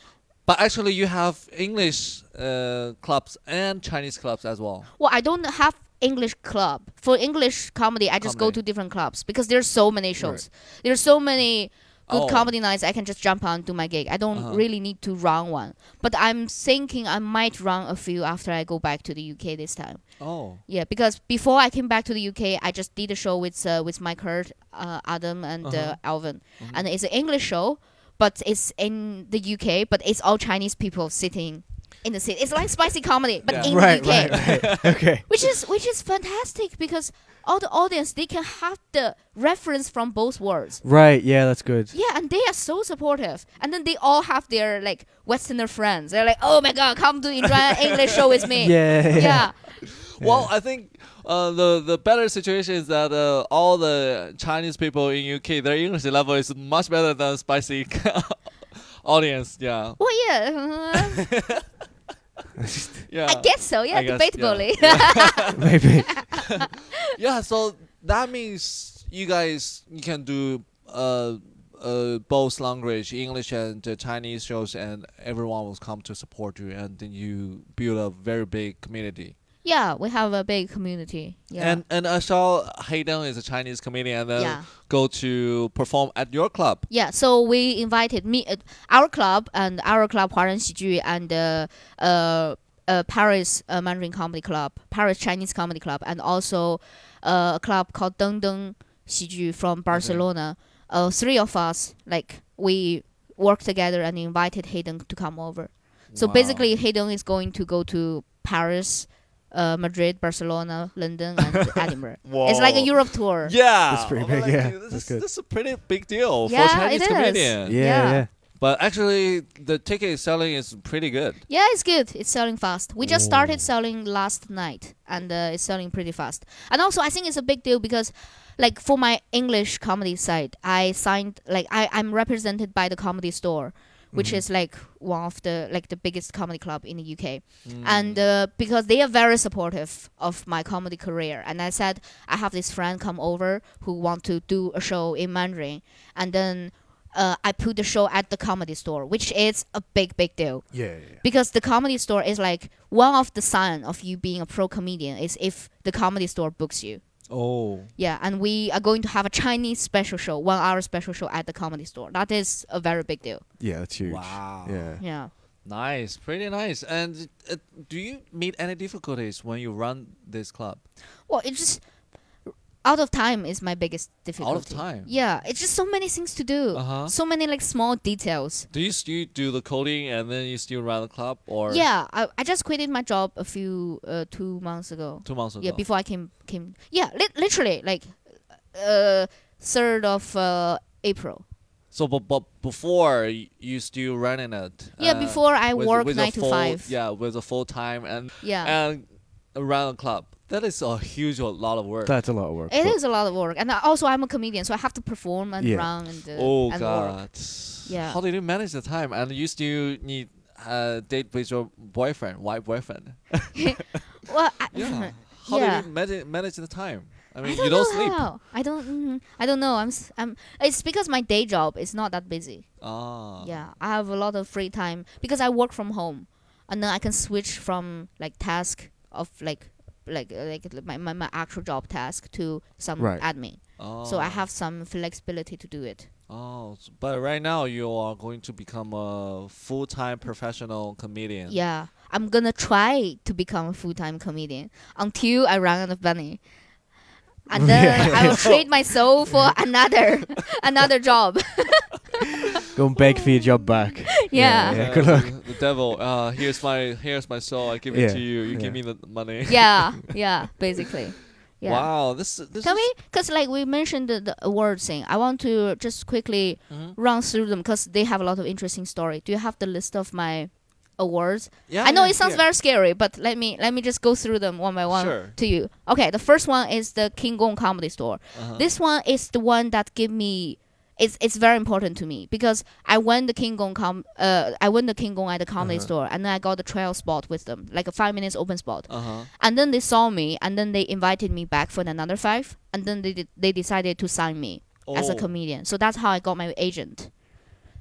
C: But actually, you have English uh, clubs and Chinese clubs as well.
D: Well, I don't have English club for English comedy. I just go to different clubs because there's so many shows. There's so many good
C: Oh.
D: comedy nights. I can just jump on do my gig. I don't
C: Uh-huh.
D: really need to run one. But I'm thinking I might run a few after I go back to the UK this time.
C: Oh.
D: Yeah, because before I came back to the UK, I just did a show with uh, with Mike Hurd, uh, Adam, and
C: Uh-huh.
D: uh, Alvin,
C: Mhm.
D: and it's an English show, but it's in the UK, but it's all Chinese people sitting in the city. It's like spicy comedy, but
C: Yeah.
D: in
B: right,
D: the UK
B: right, right. okay.
D: which is which is fantastic because all the audience they can have the reference from both worlds.
B: Right. Yeah, that's good.
D: Yeah, and they are so supportive. And then they all have their like Westerner friends. They're like, "Oh my god, come to enjoy an English show with me."
B: Yeah. Yeah.
D: yeah,
C: Well, I think uh, the the better situation is that uh, all the Chinese people in UK their English level is much better than spicy audience. Yeah,
D: Well, yeah, uh,
C: yeah.
D: I guess so. Yeah,
C: I guess,
D: debatably.
B: Maybe.
C: yeah. So that means you guys you can do uh uh both language, English and uh, Chinese shows, and everyone will come to support you, and then you build a very big community.
D: Yeah, we have a big community. Yeah.
C: And and Ashal Hayden is a Chinese comedian and then
D: yeah.
C: go to perform at your club.
D: Yeah, so we invited me at our club and our club Huaren Xiju and uh, uh, uh, Paris uh, Mandarin Comedy Club, Paris Chinese Comedy Club, and also uh, a club called Deng Deng Xiju from Barcelona. Uh, three of us, like we worked together and invited Hayden to come over. So
C: wow.
D: basically, Hayden is going to go to Paris uh, Madrid, Barcelona, London, and Edinburgh. It's like a Europe tour.
C: Yeah,
B: That's pretty
C: I was
B: big, yeah.
C: This,
B: That's
C: is,
B: good.
C: this is a pretty big deal
D: Yeah,
C: for Chinese
D: it is.
C: comedian.
B: Yeah.
D: Yeah.
B: Yeah.
C: But actually, the ticket selling is pretty good.
D: Yeah, it's good. It's selling fast. We just
B: Ooh.
D: started selling last night, and uh, it's selling pretty fast. And also, I think it's a big deal because, like, for my English comedy side, I signed like I I'm represented by the Comedy Store, which
B: Mhm.
D: is like one of the like the biggest comedy club in the UK.
C: Mm.
D: And uh, because they are very supportive of my comedy career, and I said I have this friend come over who want to do a show in Mandarin, and then. Uh, I put the show at the comedy store, which is a big, big deal
B: Yeah. yeah.
D: because the comedy store is like one of the sign of you being a pro comedian is if the comedy store books you.
C: Oh,
D: Yeah, and we are going to have a Chinese special show, one hour special show at the comedy store. That is a very big deal.
B: Yeah, that's huge.
C: wow.
B: Yeah.
D: Yeah.
C: Nice, pretty nice. And uh, do you meet any difficulties when you run this club?
D: Well, it's just out of time is my biggest difficulty.
C: Out of time?
D: Yeah, it's just so many things to do.
C: Uh-huh.
D: So many like small details.
C: Do you still do the coding and then you still run the club or
D: Yeah, I, I just quitted my job a few uh, two months ago.
C: two months ago?
D: Yeah, before I came came. Yeah, li- literally like uh third of uh, April.
C: so, but, but before you still running it?
D: Yeah,
C: uh,
D: before I
C: with-
D: work
C: with
D: nine to
C: full-
D: five.
C: Yeah, with a full time and
D: Yeah.
C: and around the club. That is a huge lot of work.
B: That's a lot of work.
D: It
B: but-
D: is a lot of work, and also I'm a comedian, so I have to perform and
B: Yeah.
D: run and uh,
C: oh
D: and work.
C: God.
D: Yeah.
C: How did you manage the time? And you still need a date with your boyfriend, white boyfriend.
D: Well, I,
C: Yeah. How
D: Yeah.
C: did you manage, manage the time? I mean,
D: I don't
C: you don't
D: know
C: sleep.
D: how. I don't. Mm, I don't know. I'm. s- I'm. It's because my day job is not that busy.
C: Ah.
D: Yeah, I have a lot of free time because I work from home, and then I can switch from like task of like like uh, like my, my, my actual job task to some
B: Right.
D: admin.
C: Oh.
D: So I have some flexibility to do it.
C: Oh, but right now you are going to become a full-time professional comedian.
D: Yeah, I'm gonna try to become a full time comedian until I run out of money. And then I will trade my soul for another another job.
B: Go and beg for your job back.
D: yeah.
B: Yeah, good luck.
C: The, the devil. Uh, here's my here's my soul. I give it
B: Yeah,
C: to you. You
B: yeah.
C: give me the money.
D: yeah, yeah, basically. Yeah.
C: Wow. This this
D: Can
C: is,
D: we? Because like we mentioned the, the award thing, I want to just quickly
C: Mhm.
D: run through them because they have a lot of interesting story. Do you have the list of my awards?
C: Yeah.
D: I know
C: yeah,
D: it sounds
C: yeah.
D: very scary, but let me let me just go through them one by one
C: Sure.
D: to you. Okay, the first one is the King Gong Comedy Store.
C: Uh-huh.
D: This one is the one that give me. It's, it's very important to me because I won the King Gong com uh I won the King Gong at the comedy
B: Uh-huh.
D: store and then I got the trial spot with them like a five minutes open spot
C: Uh-huh.
D: and then they saw me and then they invited me back for another five and then they did, they decided to sign me as a
C: Oh.
D: comedian so that's how i got my agent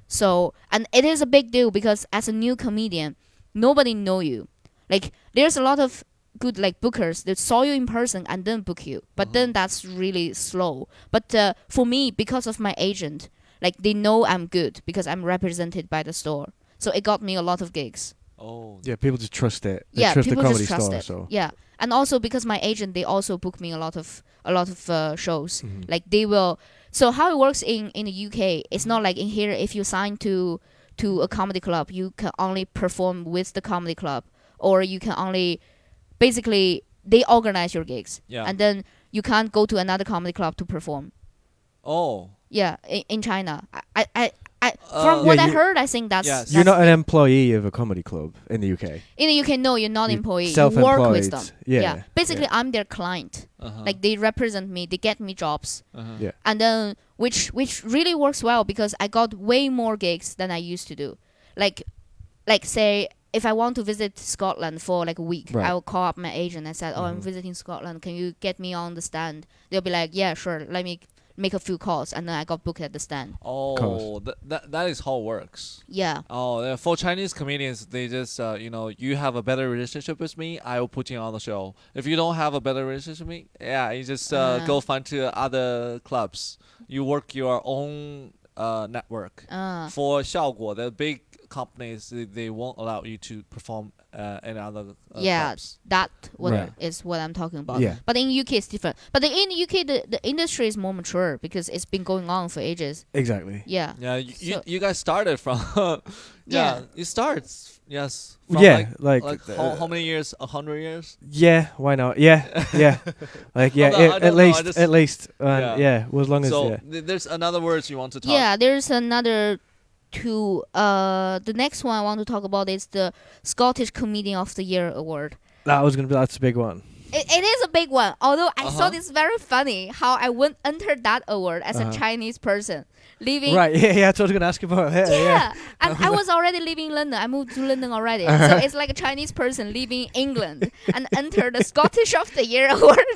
D: so and it is a big deal because as a new comedian nobody know you like there's a lot of good like bookers they saw you in person and then book you but then that's really slow but uh, for me because of my agent like they know i'm good because i'm represented by the store so it got me a lot of gigs
C: Oh.
B: Yeah, people just trust it. They
D: yeah,
B: trust the
D: people
B: comedy
D: just trust
B: store.
D: it.
B: So
D: Yeah, and also because my agent, they also book me a lot of a lot of uh, shows.
B: Mhm.
D: Like they will. So how it works in in the UK, it's not like in here. If you sign to to a comedy club, you can only perform with the comedy club, or you can only basically they organize your gigs,
C: Yeah.
D: and then you can't go to another comedy club to perform.
C: oh.
D: Yeah, in, in China, I I. I I,
C: Uh,
D: from what
B: Yeah,
D: I heard, I think that's,
C: Yes.
D: that's
B: you're not an employee of a comedy club in the UK.
D: in the UK. No, you're not
B: You're
D: employee. You work with
B: self-employed.
D: them.
B: Yeah,
D: Basically,
B: yeah.
D: I'm their client.
C: Uh-huh.
D: like they represent me they get me jobs
C: uh-huh.
B: Yeah.
D: and then which which really works well because i got way more gigs than i used to do like like say if i want to visit scotland for like a week
B: Right.
D: i will call up my agent and said oh i'm
B: Mhm.
D: visiting scotland can you get me on the stand they'll be like yeah sure let me make a few calls and then i got booked at the stand
C: Oh, that, that that is how it works.
D: yeah
C: Oh, for Chinese comedians, they just uh, you know, you have a better relationship with me, I will put you on the show. If you don't have a better relationship with me, yeah, you just uh,
D: Uh.
C: go find to other clubs. You work your own uh, network.
D: uh,
C: For 效果, the big companies they, they won't allow you to perform uh, in other uh,
D: Yeah.
C: clubs.
D: that what
B: Right.
D: is what i'm talking about
B: Yeah.
D: but in uk it's different but in the uk the, the industry is more mature because it's been going on for ages
B: Exactly.
D: yeah
C: Yeah, you, you,
D: So-
C: you guys started from yeah,
D: Yeah.
C: you start yes. From
B: yeah,
C: like,
B: like,
C: like
B: uh,
C: how, how many years? A hundred years?
B: yeah, why not? Yeah, yeah, like yeah,
C: Although
B: it-
C: don't
B: at least,
C: just-
B: at least, uh,
C: Yeah.
B: yeah. Well, as long as yeah.
C: th- there's another words you want to talk.
D: Yeah, there's another two. Uh, the next one I want to talk about is the Scottish Comedian of the Year award.
B: that was gonna be that's a big one.
D: It, it is a big one. Although I
C: Uh-huh.
D: thought it's very funny how I went enter that award as
B: Uh-huh.
D: a Chinese person living.
B: Right? Yeah, yeah. That's what I was gonna ask you about. Yeah,
D: Yeah,
B: yeah.
D: and I was already living in London. I moved to London already,
B: Uh-huh.
D: so it's like a Chinese person living in England and enter the Scottish of the Year award.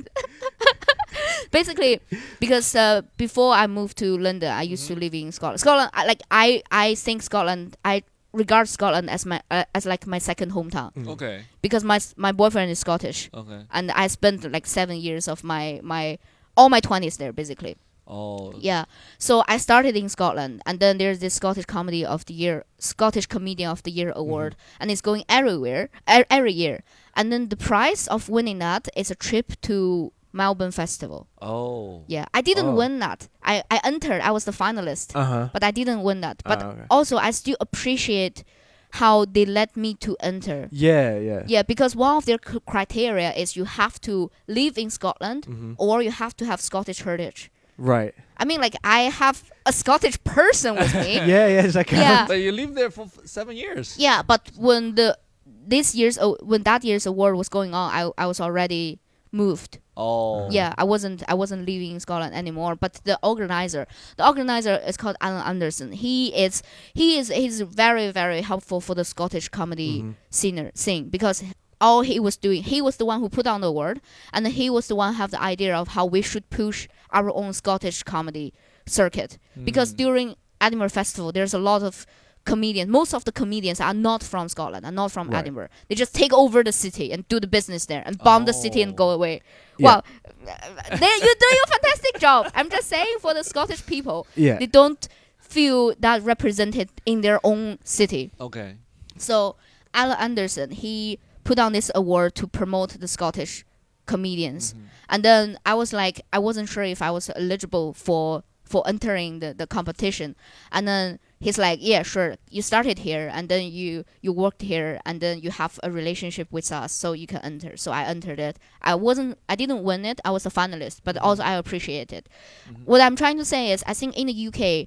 D: Basically, because uh, before I moved to London, I used to live in Scotland. Scotland, I, like I, I think Scotland. I regard Scotland as my uh, as like my second hometown
B: Mm.
C: Okay.
D: because my my boyfriend is Scottish,
C: Okay.
D: and I spent like seven years of my my all my twenties there basically.
C: Oh.
D: Yeah. So I started in Scotland, and then there's this Scottish Comedy of the Year, Scottish Comedian of the Year award, and it's going everywhere, er, every year. And then the prize of winning that is a trip to Melbourne Festival.
C: Oh.
D: Yeah, I didn't
B: Oh.
D: win that. I I entered. I was the finalist,
B: Uh huh.
D: but I didn't win that. But
B: Ah, okay.
D: also, I still appreciate how they let me to enter.
B: Yeah, yeah.
D: Yeah, because one of their c- criteria is you have to live in Scotland
B: hmm
D: or you have to have Scottish heritage.
B: Right.
D: I mean, like I have a Scottish person with me.
B: Yeah, yeah. It's like
D: Yeah.
C: But you lived there for f- seven years.
D: Yeah, but when the this year's uh, when that year's award was going on, I I was already moved.
C: Oh.
D: Yeah, I wasn't I wasn't living in Scotland anymore. But the organizer, the organizer is called Alan Anderson. He is he is he's very very helpful for the Scottish comedy
B: Mhm.
D: singer scene because all he was doing, he was the one who put on the word and he was the one who have the idea of how we should push our own Scottish comedy circuit. Because
C: Mm.
D: during Edinburgh Festival, there's a lot of comedians. Most of the comedians are not from Scotland, are not from
B: Right.
D: Edinburgh. They just take over the city and do the business there and bomb the city and
C: Oh.
D: go away.
B: Yeah.
D: Well, they, you're doing a fantastic job. I'm just saying for the Scottish people,
B: Yeah.
D: they don't feel that represented in their own city.
C: Okay.
D: So Alan Anderson, he put on this award to promote the Scottish comedians.
C: Mhm.
D: And then I was like, I wasn't sure if I was eligible for for entering the, the competition. And then he's like, yeah, sure. You started here, and then you you worked here, and then you have a relationship with us, so you can enter. So I entered it. I wasn't, I didn't win it. I was a finalist, but also I appreciate it.
C: Mhm.
D: What I'm trying to say is, I think in the UK,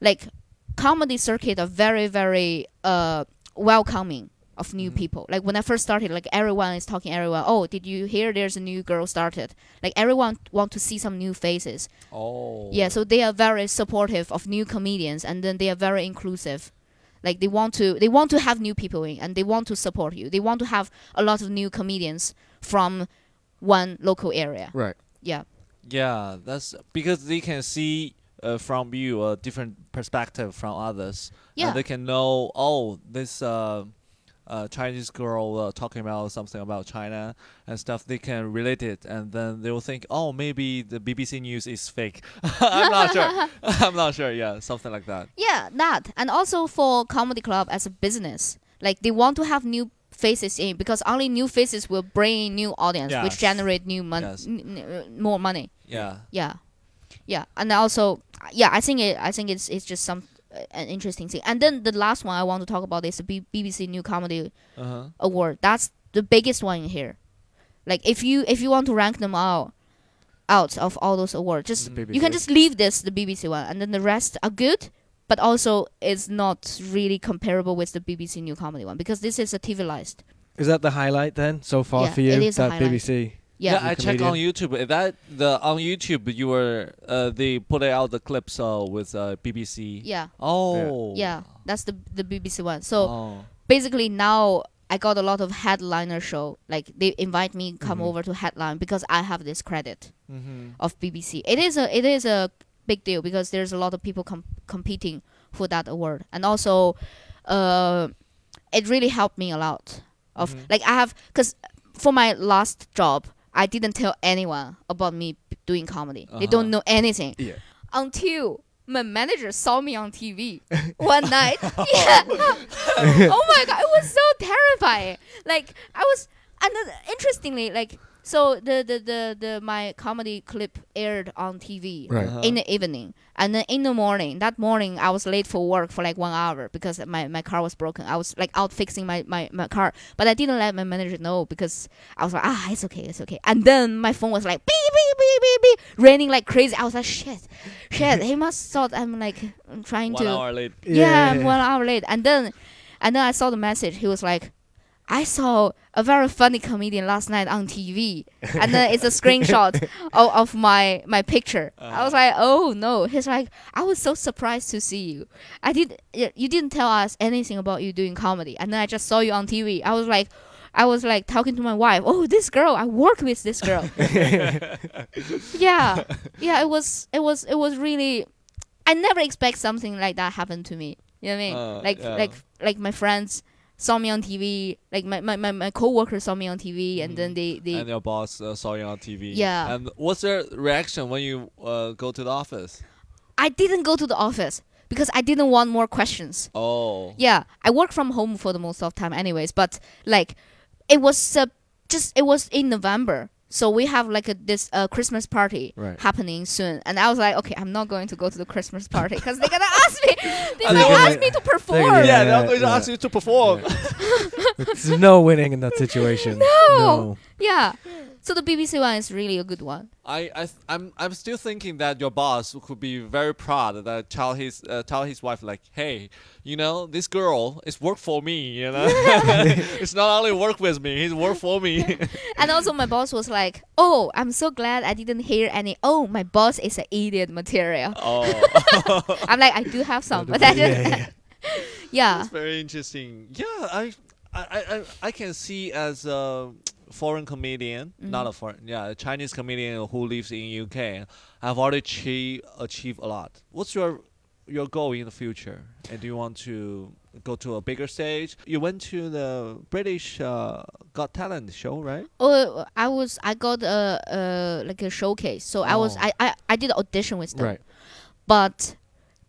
D: like comedy circuit are very very uh welcoming of new
C: Mhm.
D: people. Like when I first started, like everyone is talking everyone. Oh, did you hear there's a new girl started? Like everyone want to see some new faces.
C: Oh.
D: Yeah, so they are very supportive of new comedians and then they are very inclusive. Like they want to they want to have new people in and they want to support you. They want to have a lot of new comedians from one local area.
B: Right.
D: Yeah.
C: Yeah, that's because they can see uh, from you a different perspective from others.
D: Yeah.
C: And they can know, oh, this uh, uh, Chinese girl uh, talking about something about China and stuff. They can relate it, and then they will think, oh, maybe the BBC News is fake. I'm not sure. I'm not sure. Yeah, something like that.
D: Yeah, that. And also for comedy club as a business. Like they want to have new faces in because only new faces will bring new audience
C: Yes.
D: which generate new money
C: Yes.
D: more money.
C: Yeah.
D: Yeah. Yeah. And also yeah, I think it I think it's it's just some an interesting thing. And then the last one I want to talk about is the B- BBC New Comedy
C: Uh huh.
D: Award. That's the biggest one in here. Like if you if you want to rank them out out of all those awards, just you can just leave this the BBC one, and then the rest are good, but also it's not really comparable with the BBC New Comedy one because this is a TV list.
B: Is that the highlight then so far
D: Yeah,
B: for you?
D: it is
B: that. BBC.
D: Yeah,
C: I check on YouTube. That the on YouTube you were uh, they put out the clips uh, with uh, BBC.
D: yeah,
C: Oh.
D: yeah. That's the the BBC one. So
C: Oh.
D: basically now I got a lot of headliner show. Like they invite me come
B: Mhm.
D: over to headline because I have this credit
C: Mm-hmm.
D: of BBC. It is a it is a big deal because there's a lot of people com- competing for that award, and also, uh, it really helped me a lot. Of
C: Mhm.
D: like I have because for my last job, I didn't tell anyone about me doing comedy. They
C: Uh-huh.
D: don't know anything
B: Yeah.
D: until my manager saw me on TV one night. yeah. oh my god, it was so terrifying. Like I was, and interestingly, like so the the the, the my comedy clip aired on TV
B: Right.
C: Uh-huh.
D: in the evening, and then in the morning. That morning, I was late for work for like one hour because my, my car was broken. I was like out fixing my, my, my car, but I didn't let my manager know because I was like, ah, it's okay, it's okay. And then my phone was like beep beep beep beep beep, raining like crazy. I was like, shit, shit. he must thought I'm like I'm trying
C: One
D: to
C: hour late.
D: yeah, I'm one hour late. And then, and then I saw the message. He was like, I saw a very funny comedian last night on TV, and then it's a screenshot of, of my my picture. I was like, oh no. He's like, I was so surprised to see you. I did. You didn't tell us anything about you doing comedy, and then I just saw you on TV. I was like. I was like talking to my wife. Oh, this girl! I work with this girl. yeah, yeah. It was, it was, it was really. I never expect something like that happen to me. You know what I mean?
C: Uh,
D: like,
C: yeah.
D: like, like my friends saw me on TV. Like my my my, my coworkers saw me on TV, and then they they
C: and your boss uh, saw you on TV.
D: Yeah.
C: And what's their reaction when you uh, go to the office?
D: I didn't go to the office because I didn't want more questions.
C: Oh.
D: Yeah, I work from home for the most of time, anyways. But like, it was uh, just it was in November, So we have like a this uh, Christmas party
B: Right.
D: happening soon, and I was like, okay, I'm not going to go to the Christmas party because they're gonna ask me. They're
C: They're
D: gonna
C: gonna-
D: ask me to perform.
B: gonna-
C: Yeah,
B: Yeah,
C: they're going to
B: yeah.
C: ask you to perform.
B: There's no winning in that situation.
D: No. Yeah. So the BBC one is really a good one.
C: I, I, th- I'm, I'm still thinking that your boss could be very proud that tell his, uh, tell his wife like, hey, you know, this girl is work for me. You know, it's not only work with me, he's work for me.
D: And also my boss was like, "Oh, I'm so glad I didn't hear any. Oh, my boss is an idiot material."
C: oh,
D: I'm like, I do have some, but I
B: yeah,
D: just,
B: yeah.
D: yeah.
C: that's very interesting. Yeah, I, I, I, I can see as a foreign comedian, not a foreign, yeah, a Chinese comedian who lives in UK. I've already achieved achieved a lot. What's your your goal in the future? And do you want to go to a bigger stage? You went to the British uh, Got Talent show, right?
D: Oh, I was I got a uh like a showcase. So I was
C: Oh.
D: I, I I did audition with them.
B: Right.
D: But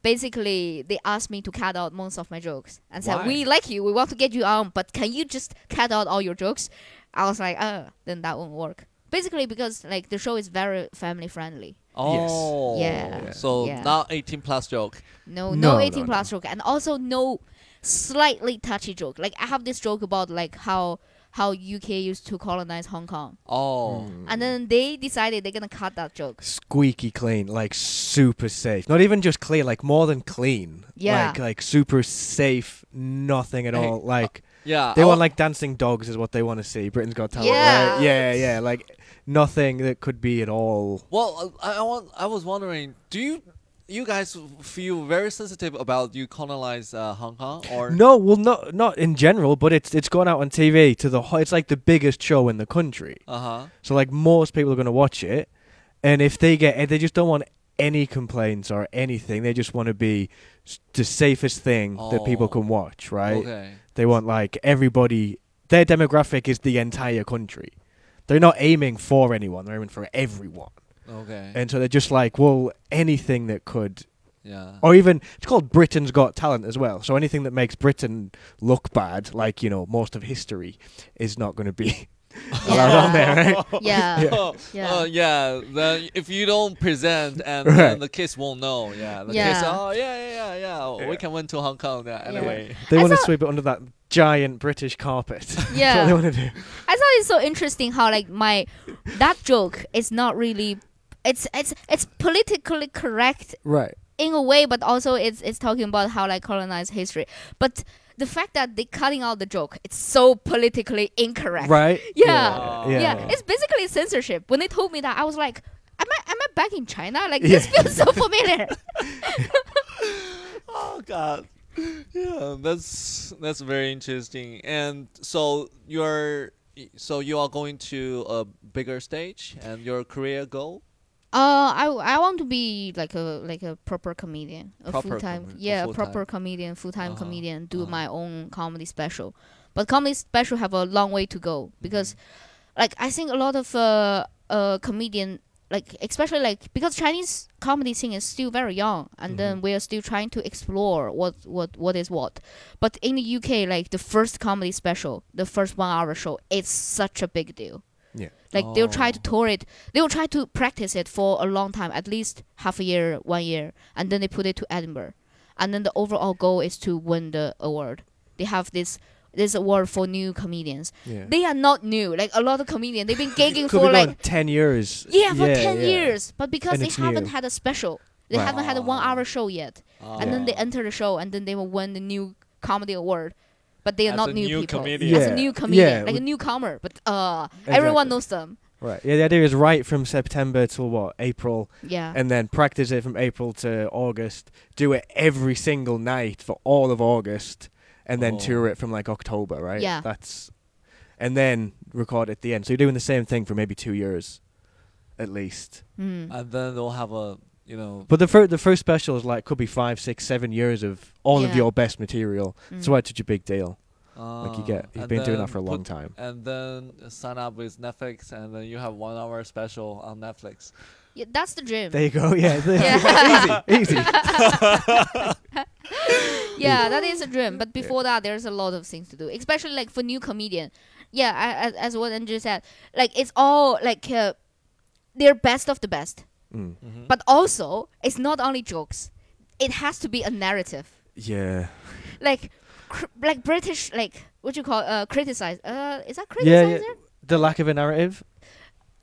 D: basically they asked me to cut out most of my jokes and said, "We like you. We want to get you on, but can you just cut out all your jokes?" I was like, oh, then that won't work." Basically because like the show is very family friendly.
C: Oh,
D: Yeah.
C: So
D: Yeah.
C: not 18 plus joke.
D: No,
B: No,
D: no,
B: no,
D: 18
B: no.
D: plus joke, and also no slightly touchy joke. Like I have this joke about like how how UK used to colonize Hong Kong,
C: Oh. Hmm.
D: and then they decided they're gonna cut that joke.
B: Squeaky clean, like super safe. Not even just clean, like more than clean.
D: Yeah.
B: Like like super safe, nothing at
C: Hey,
B: all. Uh, like
C: Yeah.
B: they
C: I
B: want
C: wa-
B: like dancing dogs is what they want to see. Britain's Got Talent.
D: Yeah.
B: Right? Yeah, yeah. Like nothing that could be at all.
C: Well, uh, I, I want. I was wondering, do you, you guys feel very sensitive about you colonize uh, Hong Kong or?
B: No, well, not not in general, but it's it's gone out on TV to the. ho- It's like the biggest show in the country.
C: Uh huh.
B: So like most people are going to watch it, and if they get, they just don't want any complaints or anything. They just want to be the safest thing that people
C: Oh.
B: can watch, right?
C: Okay.
B: They want like everybody. Their demographic is the entire country. They're not aiming for anyone. They're aiming for everyone.
C: Okay.
B: And so they're just like, well, anything that could,
C: yeah.
B: or even it's called Britain's Got Talent as well. So anything that makes Britain look bad, like you know most of history, is not going to be allowed on there, right?
D: Yeah.
B: Yeah.
C: Oh,
D: Yeah.
C: uh, yeah. Then if you don't present, and
B: Right.
C: then the kids won't know. Yeah. The kids.
D: Yeah.
C: Oh yeah, yeah, yeah, yeah. We
B: Yeah.
C: can went to Hong Kong. Yeah. Anyway.
B: They
D: I
B: want to
D: thought-
B: sweep it under that giant British carpet. That's what
D: Yeah.
B: they want to do.
D: I thought it's so interesting how like my that joke is not really it's it's it's politically correct
B: Right.
D: in a way, but also it's it's talking about how like colonized history. But the fact that they cutting out the joke, it's so politically incorrect.
B: Right.
D: Yeah.
B: Yeah.
D: Yeah, it's basically censorship. When they told me that, I was like, "Am I am I back in China? Like
B: Yeah.
D: this feels so familiar."
C: Oh God. Yeah, that's that's very interesting. And so you're so you are going to a bigger stage and your career goal?
D: Uh, I I want to be like a like a proper comedian, a
C: Proper
D: full time,
C: a
D: yeah, a proper comedian, full time
C: Uh-huh,
D: comedian. Do
C: uh-huh.
D: my own comedy special, but comedy special have a long way to go because,
C: Mm-hmm.
D: like, I think a lot of uh uh comedian like especially like because Chinese comedy scene is still very young, and
C: Mm-hmm.
D: then we are still trying to explore what what what is what. But in the UK, like the first comedy special, the first one hour show, it's such a big deal.
B: Yeah.
D: Like they'll try to
C: Oh.
D: tour it. They will try to practice it for a long time, at least half a year, one year, and then they put it to Edinburgh. And then the overall goal is to win the award. They have this this award for new comedians.
B: Yeah.
D: They are not new. Like a lot of comedians, they've been gigging for like
B: ten years.
D: yeah for ten
B: yeah.
D: years, but because
B: And
D: they haven't
B: new.
D: had a special, they
B: Right.
D: haven't had a one hour oh. show yet, and then they
C: Oh.
D: enter the show, and then they will win the new comedy award. But they are
C: As
D: not
C: a
D: new,
C: new
D: people.
C: comedian.
D: As a new comedian,
B: Yeah,
D: like a newcomer, but uh, everyone knows them.
B: Right. Yeah. The idea is right from September till what April,
D: Yeah.
B: and then practice it from April to August. Do it every single night for all of August, and then
C: Oh.
B: tour it from like October. Right.
D: Yeah.
B: That's, and then record at the end. So you're doing the same thing for maybe two years, at least.
D: Mm.
C: And then they'll have a you know
B: But the first the first special is like could be five, six, seven years of all of your best material. That's
D: Mm.
B: why it's such a big deal. Like you
C: uh,
B: get, you've been doing that for a long time.
C: And then sign up with Netflix, and then you have one hour special on Netflix.
D: Yeah, that's the dream.
B: There you go. Yeah.
D: Yeah.
B: easy. Easy.
D: yeah, that is a dream. But before that, there's a lot of things to do, especially like for new comedian. Yeah, I, as, as what Andrew said, like it's all like uh, they're best of the best.
B: Mm.
C: Mhm.
D: But also, it's not only jokes; it has to be a narrative.
B: Yeah.
D: Like, cr- like British, like what you call uh criticize. Uh, is that
B: Yeah,
D: criticize?
B: yeah. The lack of a narrative,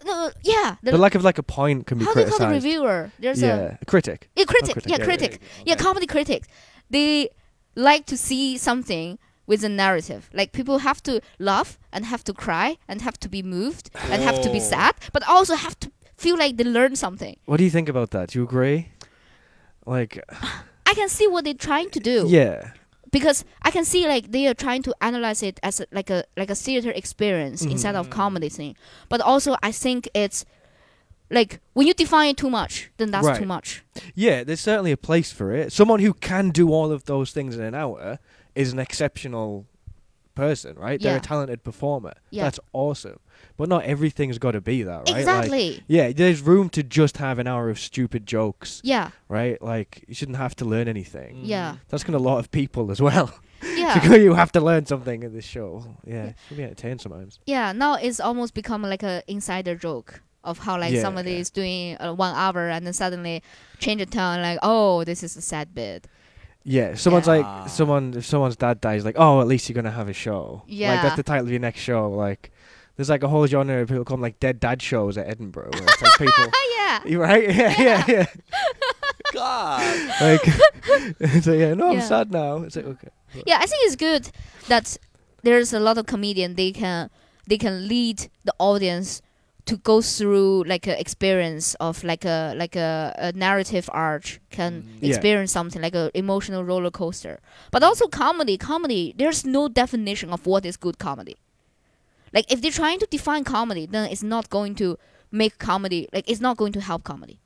D: No, yeah.
B: the, lack of like a point can be
D: how do you call the reviewer? There's a
B: Yeah, a critic.
D: yeah, critic.
B: critic,
D: Yeah,
B: yeah,
D: critic.
C: yeah,
D: Yeah,
C: okay.
D: comedy critics. They like to see something with a narrative. Like people have to laugh and have to cry and have to be moved and have to be
C: Oh.
D: sad, but also have to feel like they learn something.
B: What do you think about that? Do you agree? Like,
D: I can see what they're trying to do
B: yeah,
D: because I can see like they are trying to analyze it as a, like a like a theater experience mm-hmm. instead of comedy thing. But also I think it's like when you define it too much, then that's
B: Right.
D: too much.
B: yeah. There's certainly a place for it. Someone who can do all of those things in an hour is an exceptional person, right? They're a talented performer.
D: Yeah.
B: That's awesome. But not everything's got to be that, right? Like,
D: Exactly.
B: yeah, there's room to just have an hour of stupid jokes,
D: yeah.
B: right? Like you shouldn't have to learn anything.
C: Mm.
D: Yeah.
B: That's gonna a lot of people as well.
D: Yeah.
B: because you have to learn something in this show. Yeah, it should be entertained sometimes.
D: Yeah, now it's almost become like a insider joke of how like
B: Yeah.
D: somebody is doing uh, one hour and then suddenly change the tone like, oh, this is a sad bit.
B: Yeah, someone's
C: Yeah.
B: like someone if someone's dad dies, like oh, at least you're gonna have a show.
D: Yeah, like
B: that's the title of your next show. Like there's like a whole genre of people call them like dead dad shows at Edinburgh. Where it's like people,
D: yeah.
B: You right? Yeah, yeah, yeah.
C: God.
B: like so yeah, no, I'm sad now. It's like okay.
D: Yeah, I think it's good that there's a lot of comedian they can they can lead the audience to go through like a experience of like a like a, a narrative arch can
C: Mm.
B: Yeah.
D: experience something like a emotional roller coaster but also comedy comedy there's no definition of what is good comedy like if they're trying to define comedy then it's not going to make comedy like it's not going to help comedy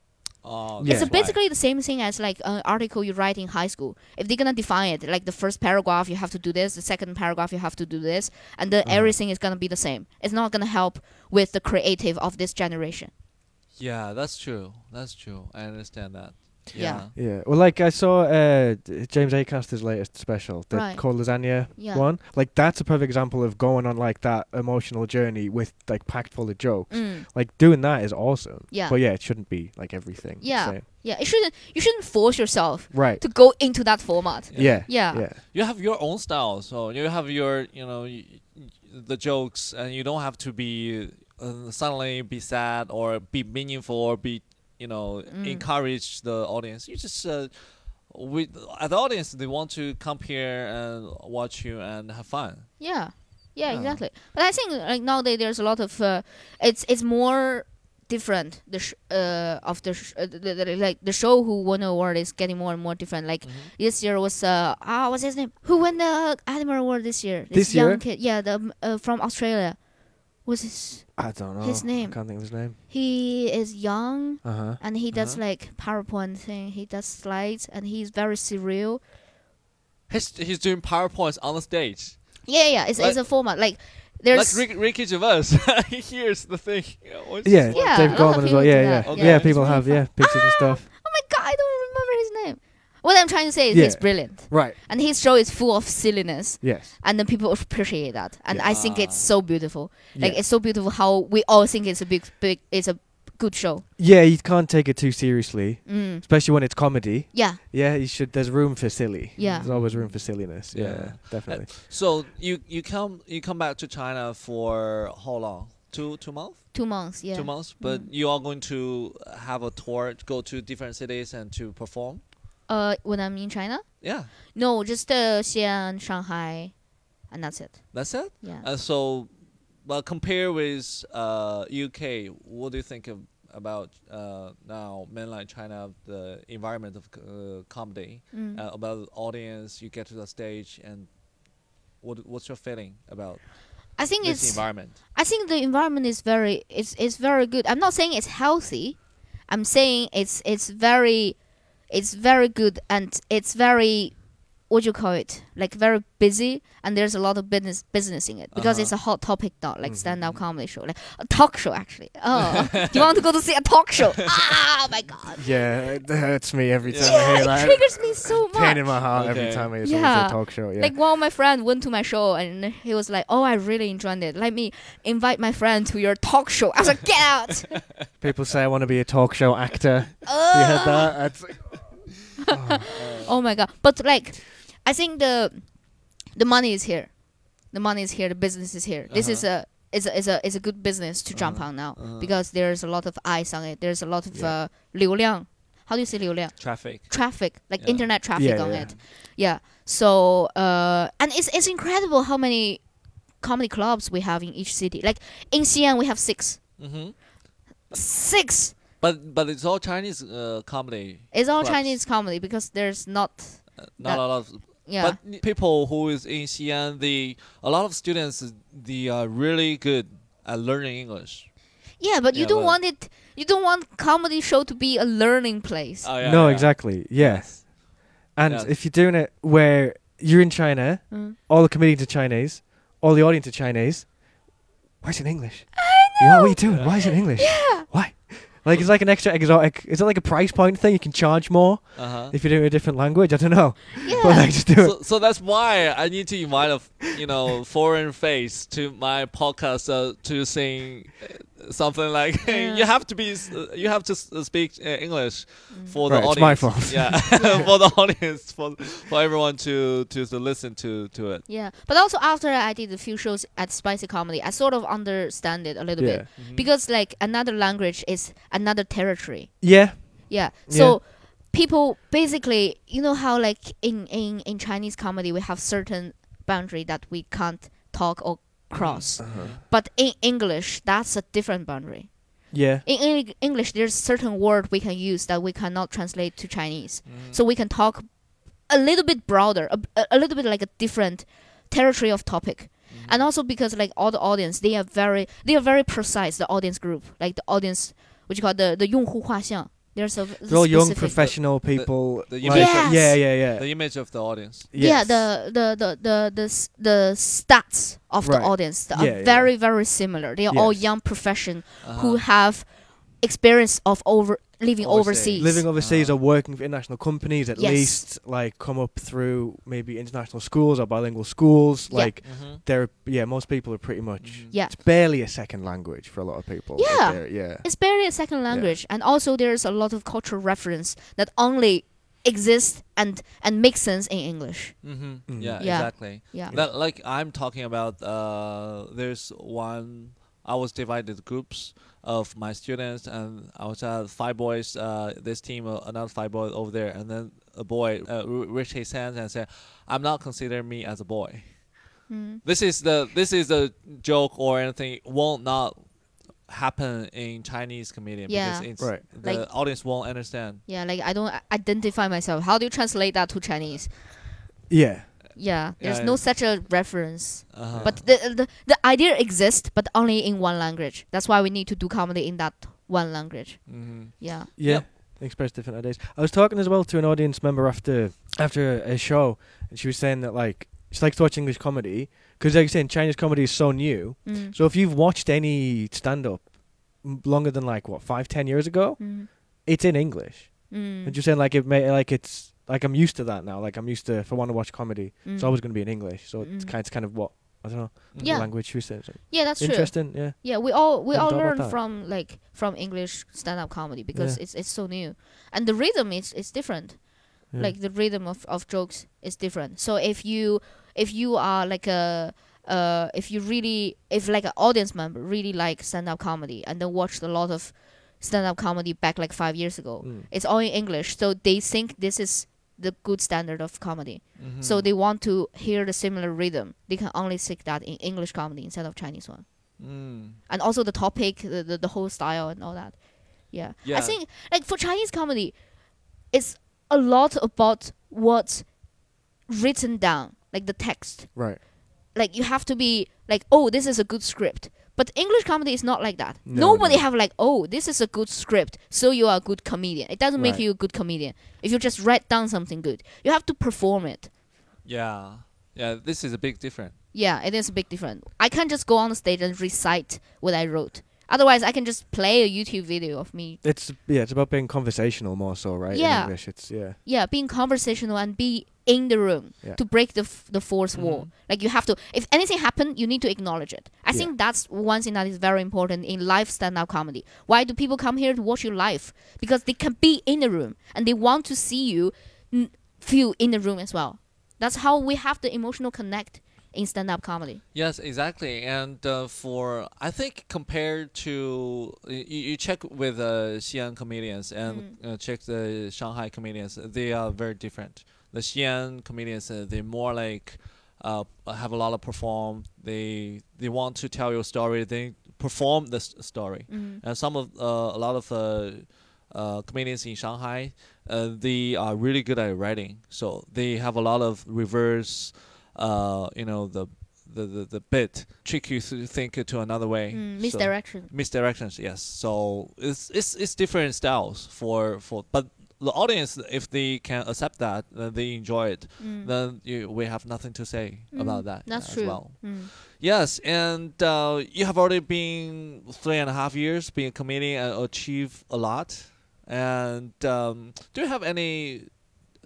C: Oh,
B: Yeah.
D: it's
C: that's why.
D: basically the same thing as like an article you write in high school. If they're gonna define it, like the first paragraph you have to do this, the second paragraph you have to do this, and then
B: Uh-huh.
D: everything is gonna be the same. It's not gonna help with the creative of this generation.
C: Yeah, that's true. That's true. I understand that.
D: Yeah.
B: Yeah. Well, like I saw uh, James Acaster's latest special, the
D: Right.
B: Cold Lasagna
D: Yeah.
B: one. Like that's a perfect example of going on like that emotional journey with like packed full of jokes.
D: Mm.
B: Like doing that is awesome.
D: Yeah.
B: But yeah, it shouldn't be like everything.
D: Yeah.
B: same.
D: Yeah, it shouldn't. You shouldn't force yourself
B: Right.
D: to go into that format.
B: Yeah.
D: Yeah.
B: Yeah.
C: You have your own style, so you have your, you know, y- y- the jokes, and you don't have to be uh, suddenly be sad or be meaningful or be, you know,
D: Mm.
C: encourage the audience. You just, uh, we, at the audience, they want to come here and watch you and have fun.
D: Yeah, yeah,
C: Yeah.
D: exactly. But I think like nowadays there's a lot of uh, it's it's more different. The sh- uh of the, sh- uh, the, the, the like the show who won the award is getting more and more different. Like this year was uh ah what's his name? Who won the Academy Award this year?
B: This
D: young
B: year?
D: kid, yeah, the um, uh, from Australia. was his?
B: I don't know.
D: His name.
B: I can't think of his name.
D: He is young
B: Uh huh.
D: and he does
C: Uh-huh.
D: like PowerPoint thing. He does slides and he's very surreal.
C: He's, he's doing PowerPoints on the stage.
D: Yeah, yeah, it's,
C: Like-
D: it's a format like there's
C: like Rick, Ricky Gervais. Here's the thing.
B: Yeah.
D: Yeah,
B: Dave
D: a
B: Gorman as well.
D: people
B: Yeah, yeah.
C: Okay.
B: Yeah.
C: Yeah,
B: people
D: it's
B: have
D: really
B: yeah pictures and ah! stuff.
D: Oh my god, I don't remember his name. What I'm trying to say is
B: Yeah.
D: he's brilliant.
B: Right.
D: And his show is full of silliness.
B: Yes.
D: And then people appreciate that. And I think it's so beautiful. Like
B: yeah.
D: it's so beautiful how we all think it's a big big it's a good show.
B: yeah, you can't take it too seriously,
D: Mm.
B: especially when it's comedy.
D: Yeah.
B: Yeah, you should. There's room for silly.
D: Yeah.
B: There's always room for silliness. Yeah,
C: Yeah.
B: definitely.
C: So you you come you come back to China for how long? Two two months?
D: Two months, yeah.
C: Two months. But
D: Mm.
C: you are going to have a tour, go to different cities and to perform.
D: Uh when I'm in China?
C: Yeah,
D: No, just uh Xi'an, Shanghai, and that's it.
C: that's it.
D: Yeah.
C: Uh, so, well, compare with uh, UK, what do you think of, about uh, now mainland China, the environment of uh, comedy,
D: Mm.
C: uh, about the audience? You get to the stage, and what what's your feeling about
D: I think
C: this
D: it's
C: environment?
D: I think the environment is very it's it's very good. I'm not saying it's healthy. I'm saying it's it's very it's very good and it's very what do you call it like very busy and there's a lot of business business in it because uh-huh. it's a hot topic not like mm-hmm, stand-up mm-hmm. comedy show like a talk show actually oh you want to go to see a talk show ah my god
B: Yeah, it hurts me every
C: Yeah.
B: time I
D: yeah,
B: hear
D: it
B: that.
D: triggers me so much
B: Pain in my heart every time I hear someone
D: Yeah.
B: say talk show. Yeah.
D: Like one of my friend went to my show and he was like, "Oh, I really enjoyed it. Let me invite my friend to your talk show." I was like, "Get out!"
B: People say I want to be a talk show actor. you heard that? That's like,
D: oh. oh my god! But like, I think the the money is here. The money is here. The business is here. This is a is a is a is a good business to jump
C: Uh-huh.
D: on now
C: Uh-huh.
D: because there's a lot of eyes on it. There's a lot of
B: Yeah.
D: uh, 流量. How do you say 流量?
C: Traffic.
D: Traffic, like
C: Yeah.
D: internet traffic
B: Yeah,
D: on
B: yeah.
D: it. Yeah. So uh, and it's it's incredible how many comedy clubs we have in each city. Like in Xi'an, we have six.
C: Mm-hmm.
D: Six.
C: But but it's all Chinese uh, comedy.
D: It's all
C: clubs.
D: Chinese comedy because there's not.
C: Uh, not
D: That-
C: a lot of
D: yeah.
C: But people who is in Xi'an, the a lot of students they are really good at learning English.
D: yeah, but you
C: Yeah,
D: don't
C: but-
D: want it. You don't want comedy show to be a learning place.
C: Oh, yeah,
B: no,
C: yeah.
B: exactly. Yes. And
C: Yes.
B: if you're doing it where you're in China,
D: Mm.
B: all the comedians are Chinese, all the audience are Chinese, why is it in English? I know. What, are you doing? Why is it in English? Yeah. Why? Like it's like an extra exotic. Is it like a price point thing? You can charge more
C: Uh-huh.
B: if you're doing a different language. I don't know.
D: Yeah.
B: But like just do it.
C: So, so that's why I need to invite a you know foreign face to my podcast uh, to sing something like
D: Yeah.
C: you have to be uh, you have to uh, speak uh, English for the
B: Right, it's my fault.
C: Yeah, for the audience for for everyone to to, to listen to to it.
D: Yeah, but also after I did a few shows at Spicy Comedy, I sort of understand it a little
B: Yeah.
D: bit because like another language is another territory.
B: Yeah.
D: Yeah.
B: Yeah.
D: So people basically, you know how like in in in Chinese comedy we have certain boundary that we can't talk or cross.
B: Uh-huh.
D: But in English, that's a different boundary.
B: Yeah.
D: In Eng- English, there's certain word we can use that we cannot translate to Chinese.
C: Mm-hmm.
D: So we can talk a little bit broader, a, a- a little bit like a different territory of topic.
C: Mm-hmm.
D: And also because like all the audience, they are very they are very precise. The audience group, like the audience, what you call the the 用户画像. there's a
B: They're all young
D: specific-
B: professional people.
C: the
B: like-
C: image
D: of-
B: Yeah, yeah, yeah.
C: the image of the audience.
D: Yeah, the the the the the, the stats of the audience
B: Yeah,
D: are
B: yeah.
D: very very similar. They are all young profession
C: Uh-huh.
D: who have experience of over living
C: Overseas.
D: overseas.
B: living overseas
C: Ah.
B: or working for international companies at
D: Yes.
B: least like come up through maybe international schools or bilingual schools
D: Yeah.
B: like
C: Mhm.
B: they're yeah most people are pretty much
C: Mhm.
D: yeah.
B: it's barely a second language for a lot of people like
D: Yeah.
B: they're- yeah
D: It's barely a second language, and also there's a lot of cultural reference that only exists and and makes sense in English.
C: Mhm.
B: Mm.
C: Yeah,
D: Yeah.
C: exactly.
D: Yeah.
C: That like I'm talking about. Uh, there's one. I was divided groups of my students, and I was uh, five boys. Uh, this team, uh, another five boys over there, and then a boy uh, r- raised his hands and said, "I'm not considering me as a boy."
D: Mm.
C: This is the this is a joke or anything. Won't not happen in Chinese comedian
D: Yeah.
C: because it's
B: Right.
C: the
D: Like-
C: audience won't understand.
D: Yeah, like I don't identify myself. How do you translate that to Chinese?
B: yeah
D: Yeah, there's
C: Yeah,
D: no such a reference.
C: Uh-huh.
D: But the, the the idea exists, but only in one language. That's why we need to do comedy in that one language.
C: Mhm.
D: Yeah.
B: yeah
C: Yep.
B: express different ideas i was talking as well to an audience member after after a, a show and she was saying that like she likes to watch english comedy because like you're saying chinese comedy is so new
D: Mm.
B: so if you've watched any stand-up longer than like what five ten years ago
D: Mm.
B: it's in english
D: Mm.
B: And you're saying like it may like it's like I'm used to that now. Like I'm used to if I want to watch comedy,
D: Mm.
B: it's always going to be in English. So it's
D: Mm.
B: kind it's kind of what I don't know.
D: Yeah.
B: language.
D: Yeah, that's true.
B: Interesting. Yeah.
D: Yeah, we all we all learn from like from English stand up comedy because
B: Yeah.
D: it's it's so new. And the rhythm is is different.
B: yeah.
D: Like the rhythm of, of jokes is different. So if you if you are like a uh if you really if like an audience member really like stand up comedy and then watched a lot of stand up comedy back like five years ago.
B: Mm.
D: It's all in English. So they think this is the good standard of comedy.
C: Mhm.
D: So they want to hear the similar rhythm. They can only seek that in English comedy instead of Chinese one
C: Mm.
D: and also the topic, the, the, the whole style and all that. Yeah.
C: Yeah.
D: I think like for Chinese comedy, it's a lot about what's written down, like the text.
B: Right.
D: Like you have to be like, oh, this is a good script. But English comedy is not like that.
B: No,
D: Nobody
B: no.
D: have like, oh, this is a good script, so you are a good comedian. It doesn't make
B: Right.
D: you a good comedian if you just write down something good. You have to perform it.
C: Yeah, yeah. This is a big difference.
D: Yeah, it is a big difference. I can't just go on the stage and recite what I wrote. Otherwise, I can just play a YouTube video of me.
B: It's yeah, it's about being conversational more so, right?
D: Yeah.
B: In English, it's yeah.
D: Yeah, being conversational and be in the room
B: Yeah.
D: to break the f- the fourth wall.
C: Mhm.
D: Like you have to. If anything happen, you need to acknowledge it. I
B: Yeah.
D: think that's one thing that is very important in live stand-up comedy. Why do people come here to watch you live? Because they can be in the room and they want to see you n- feel in the room as well. That's how we have the emotional connect in stand-up comedy.
C: Yes, exactly. And uh, for I think compared to you, you check with uh, Xi'an comedians and uh, check the Shanghai comedians, they are very different. The Xi'an comedians, uh, they more like uh, have a lot of perform. They they want to tell your story. They perform the story.
D: Mhm.
C: And some of uh, a lot of uh, uh, comedians in Shanghai, uh, they are really good at writing. So they have a lot of reverse, uh, you know, the the, the, the bit trick you to think it to another way.
D: Mm,
C: So-
D: misdirection.
C: misdirections, yes. So it's it's it's different styles for for but the audience if they can accept that uh, they enjoy it
D: Mm.
C: then you, we have nothing to say
D: Mm,
C: about that
D: That's
C: as
D: true.
C: well
D: Mm.
C: Yes, and uh, you have already been three and a half years being a comedian and achieved a lot. And um, do you have any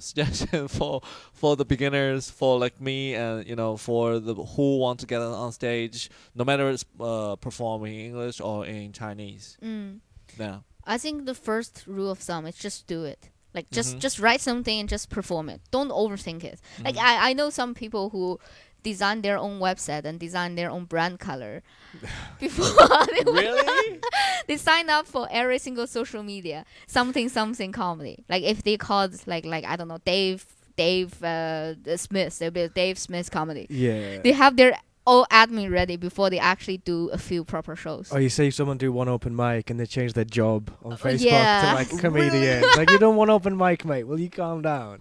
C: suggestion for for the beginners, for like me, and you know, for the who want to get on stage, no matter it's uh, performing in English or in Chinese?
D: Mm.
C: Yeah.
D: I think the first rule of thumb is just do it. Like just
C: Mhm.
D: just write something and just perform it. Don't overthink it. Like
C: Mhm.
D: I, I know some people who design their own website and design their own brand color before they,
C: really?
D: they sign up for every single social media something something comedy. Like if they called like like I don't know Dave Dave uh, Smith, they'll be Dave Smith comedy.
B: Yeah.
D: They have their all admin ready before they actually do a few proper shows.
B: Or Oh, you see someone do one open mic and they change their job on Facebook
D: Uh, yeah.
B: to like comedian. like you don't want open mic, mate. Will you calm down?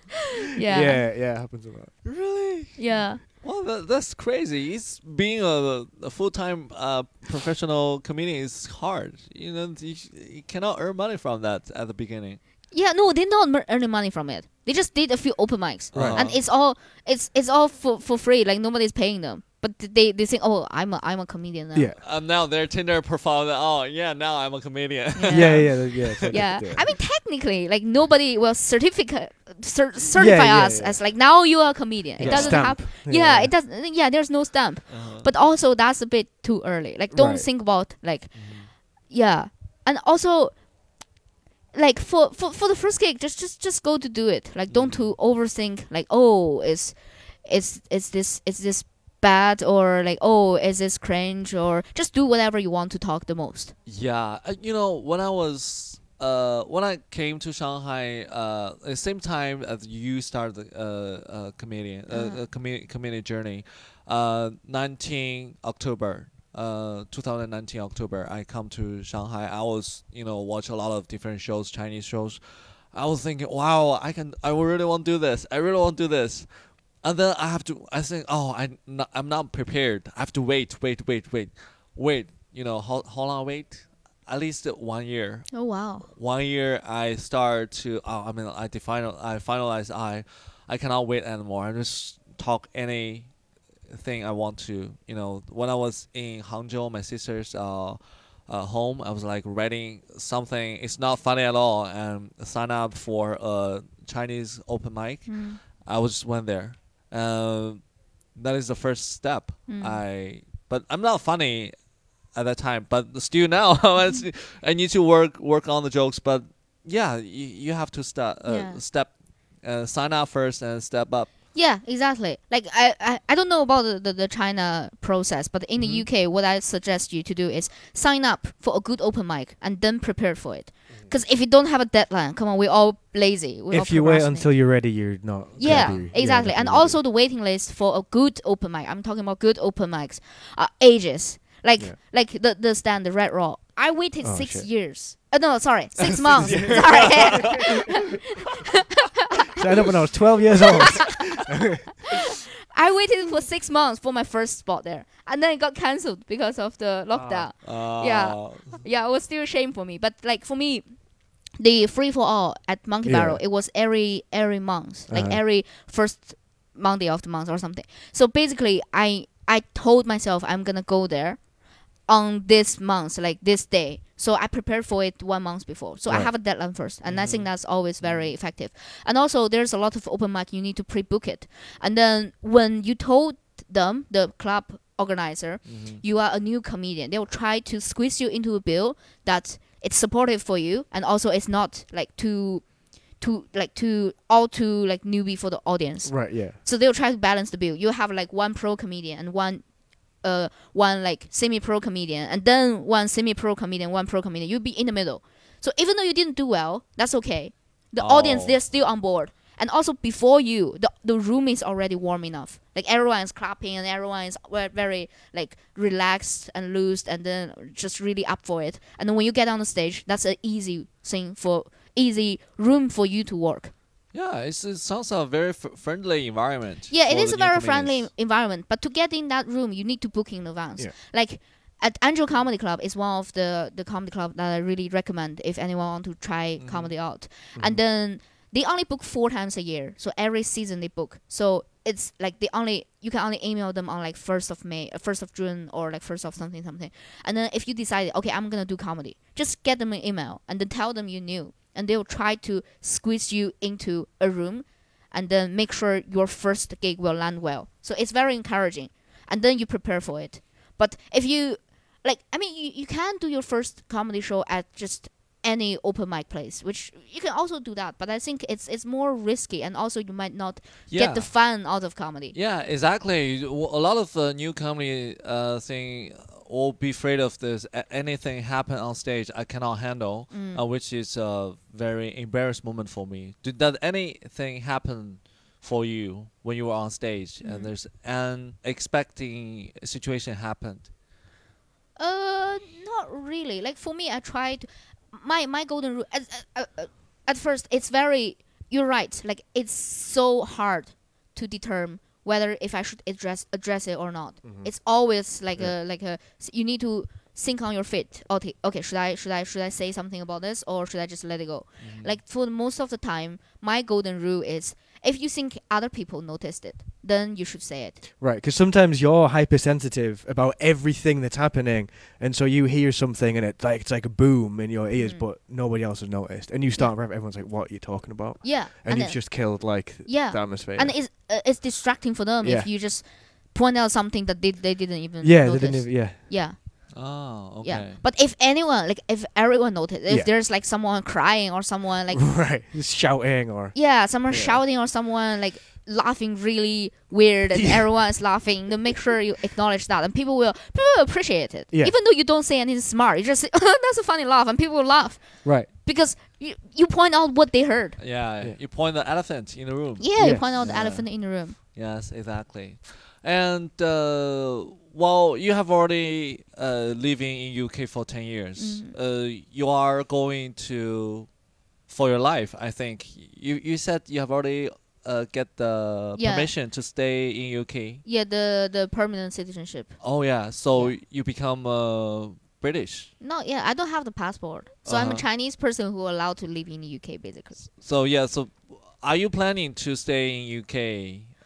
D: yeah.
B: yeah, yeah, happens a lot.
C: really?
D: Yeah.
C: Well, that, that's crazy. It's being a, a full time uh, professional comedian is hard. You know, you, you cannot earn money from that at the beginning.
D: Yeah, no, they're not earning money from it. They just did a few open mics,
B: Right.
D: and it's all it's it's all for, for free. Like nobody's paying them, but they they think, oh, I'm a I'm a comedian now.
B: Yeah.
C: Um, now their Tinder profile. that, Oh yeah, now I'm a comedian.
B: Yeah, yeah, yeah. yeah, it's like-
D: Yeah. I mean, technically, like nobody will certificate cer- certify
B: yeah,
D: us
B: yeah.
D: as like now you are a comedian. It doesn't
B: Stamp.
D: happen. Yeah, it doesn't. Yeah, there's no stamp.
C: Uh-huh.
D: But also, that's a bit too early. Like, don't
B: Right.
D: think about like
C: Mhm.
D: yeah and also like for, for for the first gig just just just go to do it like don't to overthink like oh is is is this is this bad or like oh is this cringe or just do whatever you want to talk the most
C: Yeah, uh, you know, when I was uh when I came to Shanghai, uh, at the same time as you started the uh, uh comedian uh,
D: Uh-huh.
C: uh, journey, uh, 19 October. Uh, 2019 October, I come to Shanghai. I was, you know, watch a lot of different shows, Chinese shows. I was thinking, wow, I can, I really want to do this. I really want to do this. And then I have to, I think, oh, I, not, I'm not prepared. I have to wait, wait, wait, wait, wait. You know, how, how long wait? At least one year.
D: oh wow
C: One year, I start to, oh, I mean, I define, I finalize, I, I cannot wait anymore. I just talk any thing I want to. You know, when I was in Hangzhou, my sister's uh, uh, home, I was like writing something. It's not funny at all, and sign up for a Chinese open mic.
D: Mm.
C: I was just went there. Um, that is the first step.
D: Mm.
C: I but I'm not funny at that time. But still now, I need to work work on the jokes. But yeah, you, you have to start uh,
D: Yeah.
C: step uh, sign up first and step up.
D: Yeah, exactly. Like I, I, I don't know about the, the, the China process, but in
C: Mhm.
D: the UK, what I suggest you to do is sign up for a good open mic and then prepare for it. Because if you don't have a deadline, come on, we're all lazy. We're all
B: If you wait until you're ready, you're not.
D: yeah,
B: be-
D: exactly.
B: not
D: and also the waiting list for a good open mic. I'm talking about good open mics. Are ages. Like
B: Yeah.
D: like the the stand the Red Raw. I waited
B: Oh,
D: six
B: shit.
D: years. Uh, no, sorry, six months. sorry.
B: Signed up when I was 12 years old.
D: I waited for six months for my first spot there, and then it got cancelled because of the lockdown.
C: Uh,
D: Yeah. Yeah, it was still a shame for me. But like for me, the free for all at Monkey
B: Yeah.
D: Barrel, it was every every month, like
B: Uh-huh.
D: every first Monday of the month or something. So basically, I I told myself I'm gonna go there on this month, like this day. So I prepared for it one month before. So I have a deadline first, and I think
C: Mhm.
D: that's always very effective. And also, there's a lot of open mic you need to pre-book it, and then when you told them the club organizer
C: Mhm.
D: you are a new comedian, they will try to squeeze you into a bill that it's supportive for you, and also it's not like too, too like too all too like newbie for the audience.
B: Right. Yeah.
D: So they'll try to balance the bill. You have like one pro comedian and one uh one like semi pro comedian and then one semi pro comedian, one pro comedian. You'll be in the middle. So even though you didn't do well, that's okay. The audience
C: Oh.
D: they're still on board. And also before you, the the room is already warm enough. Like everyone is clapping and everyone is very like relaxed and loose and then just really up for it. And then when you get on the stage, that's an easy thing for easy room for you to work.
C: Yeah, it's, it sounds a very f- friendly environment.
D: Yeah, it
C: for
D: is
C: the
D: a very friendly environment. But to get in that room, you need to book in advance.
B: Yeah.
D: Like at Angel Comedy Club is one of the the comedy club that I really recommend if anyone want to try
C: Mhm.
D: comedy out.
B: Mm-hmm.
D: And then they only book four times a year, so every season they book. So it's like they only you can only email them on like first of May, uh, first of June, or like first of something something. And then if you decide okay, I'm gonna do comedy, just get them an email and then tell them you knew, and they will try to squeeze you into a room and then make sure your first gig will land well. So it's very encouraging. And then you prepare for it. But if you like I mean you, you can do your first comedy show at just any open mic place, which you can also do that, but I think it's it's more risky and also you might not
C: yeah.
D: get the fun out of comedy.
C: Yeah, exactly. A lot of uh, new comedy uh, thing will be afraid of this. Anything happen on stage, I cannot handle,
D: Mm.
C: uh, which is a very embarrassed moment for me. Did that anything happen for you when you were on stage
D: Mm.
C: and there's an expecting situation happened?
D: Uh, not really. Like for me, I tried my my golden rule. At, at, at first, it's very. You're right. Like it's so hard to determine whether if I should address address it or not. Mm-hmm. It's always like
B: Yeah.
D: a like a. You need to think on your feet. Okay, okay. Should I should I should I say something about this or should I just let it go? Mm-hmm. Like for most of the time, my golden rule is if you think other people noticed it, then you should say it.
B: Right, because sometimes you're hypersensitive about everything that's happening, and so you hear something and it's like it's like a boom in your ears,
D: Mm.
B: but nobody else has noticed, and you start rap, everyone's like, "What are you talking about?"
D: Yeah,
B: And, you've just killed like
D: yeah.
B: the atmosphere.
D: and it's uh, it's distracting for them
B: Yeah.
D: if you just point out something that they, they didn't even
B: yeah,
D: notice.
B: they didn't even, yeah,
D: yeah
C: Oh, okay.
D: yeah but if anyone like if everyone noticed if
B: Yeah.
D: there's like someone crying or someone like
B: right, shouting or
D: yeah someone
B: Yeah.
D: shouting or someone like laughing really weird and
B: Yeah.
D: everyone is laughing then make sure you acknowledge that and people will people will appreciate it
B: Yeah.
D: even though you don't say anything smart you just say oh, that's a funny laugh and people will laugh
B: right,
D: because you, you point out what they heard
C: Yeah,
B: Yeah.
C: you point the elephant in the room.
D: yeah, you point out the elephant in the room
C: Yes, exactly. And uh, well, you have already uh, living in UK for ten years.
D: Mhm.
C: Uh, you are going to for your life. I think you you said you have already uh, get the
D: Yeah.
C: permission to stay in UK.
D: yeah the the permanent citizenship
C: Oh yeah, so
D: Yeah.
C: you become uh, British.
D: No, yeah, I don't have the passport. So I'm a
C: Uh-huh.
D: Chinese person who allowed to live in the UK basically.
C: So yeah, so are you planning to stay in UK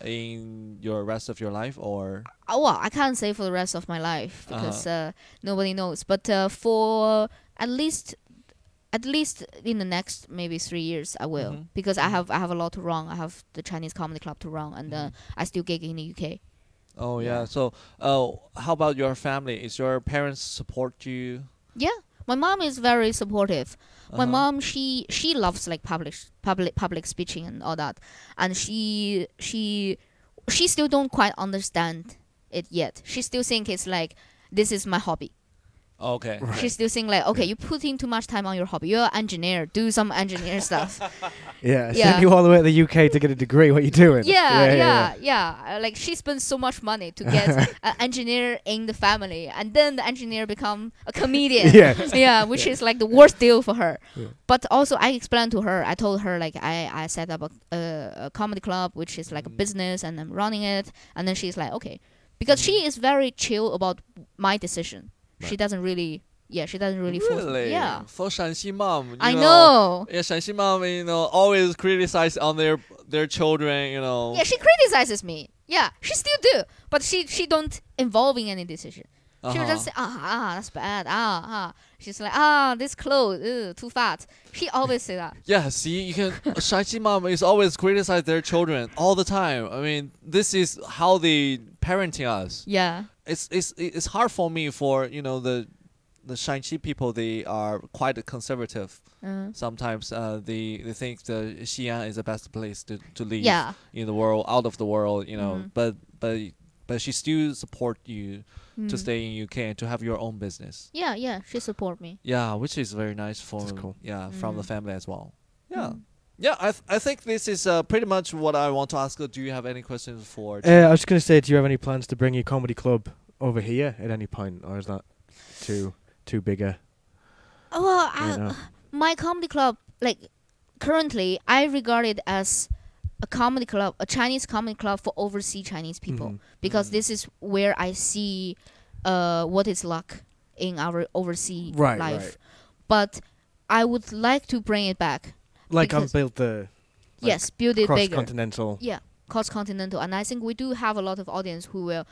C: in your rest of your life or?
D: Oh, well, I can't say for the rest of my life
C: Uh-huh.
D: because uh nobody knows. But uh, for at least at least in the next maybe three years, I will
C: Mhm.
D: because I
C: Mhm.
D: have I have a lot to run. I have the Chinese comedy club to run, and uh,
C: Mhm.
D: I still gig in the UK.
C: Oh yeah.
D: Yeah.
C: So, uh, how about your family? Is your parents support you?
D: Yeah, my mom is very supportive. My
C: Uh-huh.
D: mom, she she loves like public public public speaking and all that, and she she she still don't quite understand it yet. She still think it's like this is my hobby.
C: Okay.
B: Right.
D: She still think like okay, you put in too much time on your hobby. You're an engineer, do some engineer stuff.
B: yeah,
D: Yeah.
B: send you all the way to the UK to get a degree. What are you doing?
D: Yeah, yeah, yeah, Uh, Like she spends so much money to get an engineer in the family, and then the engineer become a comedian.
B: yeah.
D: yeah, which is like the worst deal for her.
B: Yeah.
D: But also, I explained to her. I told her like I I set up a, a, a comedy club, which is like a
C: Mm.
D: business, and I'm running it. And then she's like, okay, because she is very chill about my decision. She doesn't really, yeah, she doesn't really force.
C: Really?
D: Yeah,
C: For Shanxi mom. you
D: I
C: know,
D: know.
C: Yeah, Shanxi mom, you know, always criticize on their their children, you know.
D: Yeah, she criticizes me. Yeah, she still do, but she she don't involve in any decision. She will
C: Uh-huh.
D: just say, ah, ah, that's bad. Ah, ah. She's like, ah, this clothes, ugh, too fat. She always say that.
C: Yeah, see, you can. Shaanxi mom is always criticize their children all the time. I mean, this is how they parenting us.
D: Yeah.
C: It's it's it's hard for me for you know the the Shaanxi people. They are quite conservative.
D: Uh,
C: Sometimes uh, they they think the Xi'an is the best place to to live
D: yeah.
C: in the world, out of the world. You know,
D: Mhm.
C: but but but she still support you to
D: Mm.
C: stay in UK and to have your own business.
D: Yeah, yeah. She support me.
C: Yeah, which is very nice for
B: cool.
C: yeah from the
D: Mm.
C: family as well. Yeah.
D: Mm.
C: Yeah, I, th- I think this is uh, pretty much what I want to ask. Do you have any questions for?
B: Uh, I was just gonna say, do you have any plans to bring your comedy club over here at any point, or is that too too big a?
D: Oh, well,
B: right
D: I, my comedy club, like currently, I regard it as a comedy club, a Chinese comedy club for overseas Chinese people,
B: Mhm.
D: because
C: Mhm.
D: this is where I see uh, what is luck in our overseas
B: Right,
D: life.
B: right.
D: But I would like to bring it back.
B: Like
D: Because-
B: unbuilt the like
D: yes, build it
B: cross
D: bigger.
B: continental.
D: Yeah, cross continental, and I think we do have a lot of audience who will,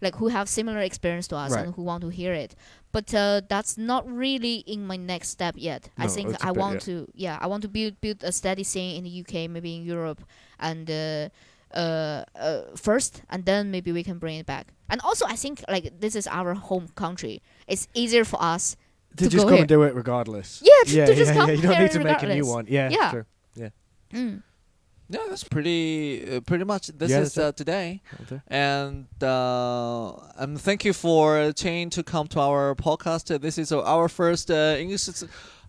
D: like, who have similar experience to us
B: Right.
D: and who want to hear it. But uh, that's not really in my next step yet. I think
B: I a
D: I
B: bit,
D: want
B: yeah.
D: to, yeah, I want to build build a steady scene in the UK, maybe in Europe, and uh, uh, uh, first, and then maybe we can bring it back. And also, I think like this is our home country. It's easier for us.
B: To,
D: To
B: just
D: go
B: come
D: here.
B: and do it regardless.
D: Yeah, to-
B: yeah,
D: to just
B: yeah,
D: come
B: yeah. You don't need to make a new one. Yeah,
D: Yeah.
B: true.
D: Mm.
C: Yeah, that's pretty uh, pretty much. This
B: Yeah,
C: is
B: that's it.
C: uh, today,
B: Okay.
C: and uh, and thank you for Qin to come to our podcast. This is our first uh, English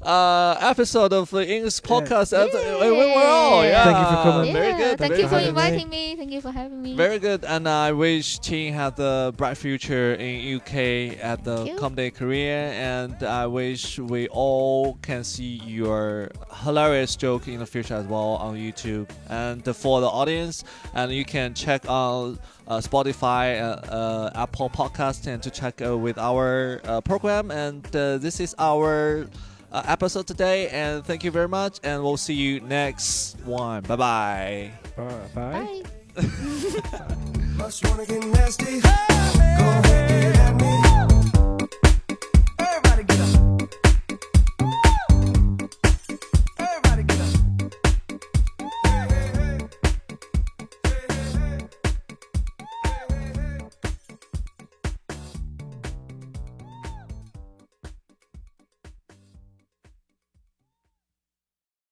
C: uh, episode of the English podcast. Uh, we were all, yeah.
B: Thank you for coming.
C: Very good.
D: Thank
C: very
D: you for
C: good.
B: having me.
D: inviting me. Thank you for having me.
C: Very good, and I wish Qin had a bright future in UK at the
D: Thank you.
C: comedy career, and I wish we all can see your hilarious joke in the future as well on YouTube. And for the audience, and you can check on uh, Spotify, uh, uh, Apple Podcast, and to check uh, with our uh, program. And uh, this is our. Uh, episode today and thank you very much and we'll see you next one bye bye
B: Bye. Bye.
D: Bye.
A: Must wanna get nasty. Go ahead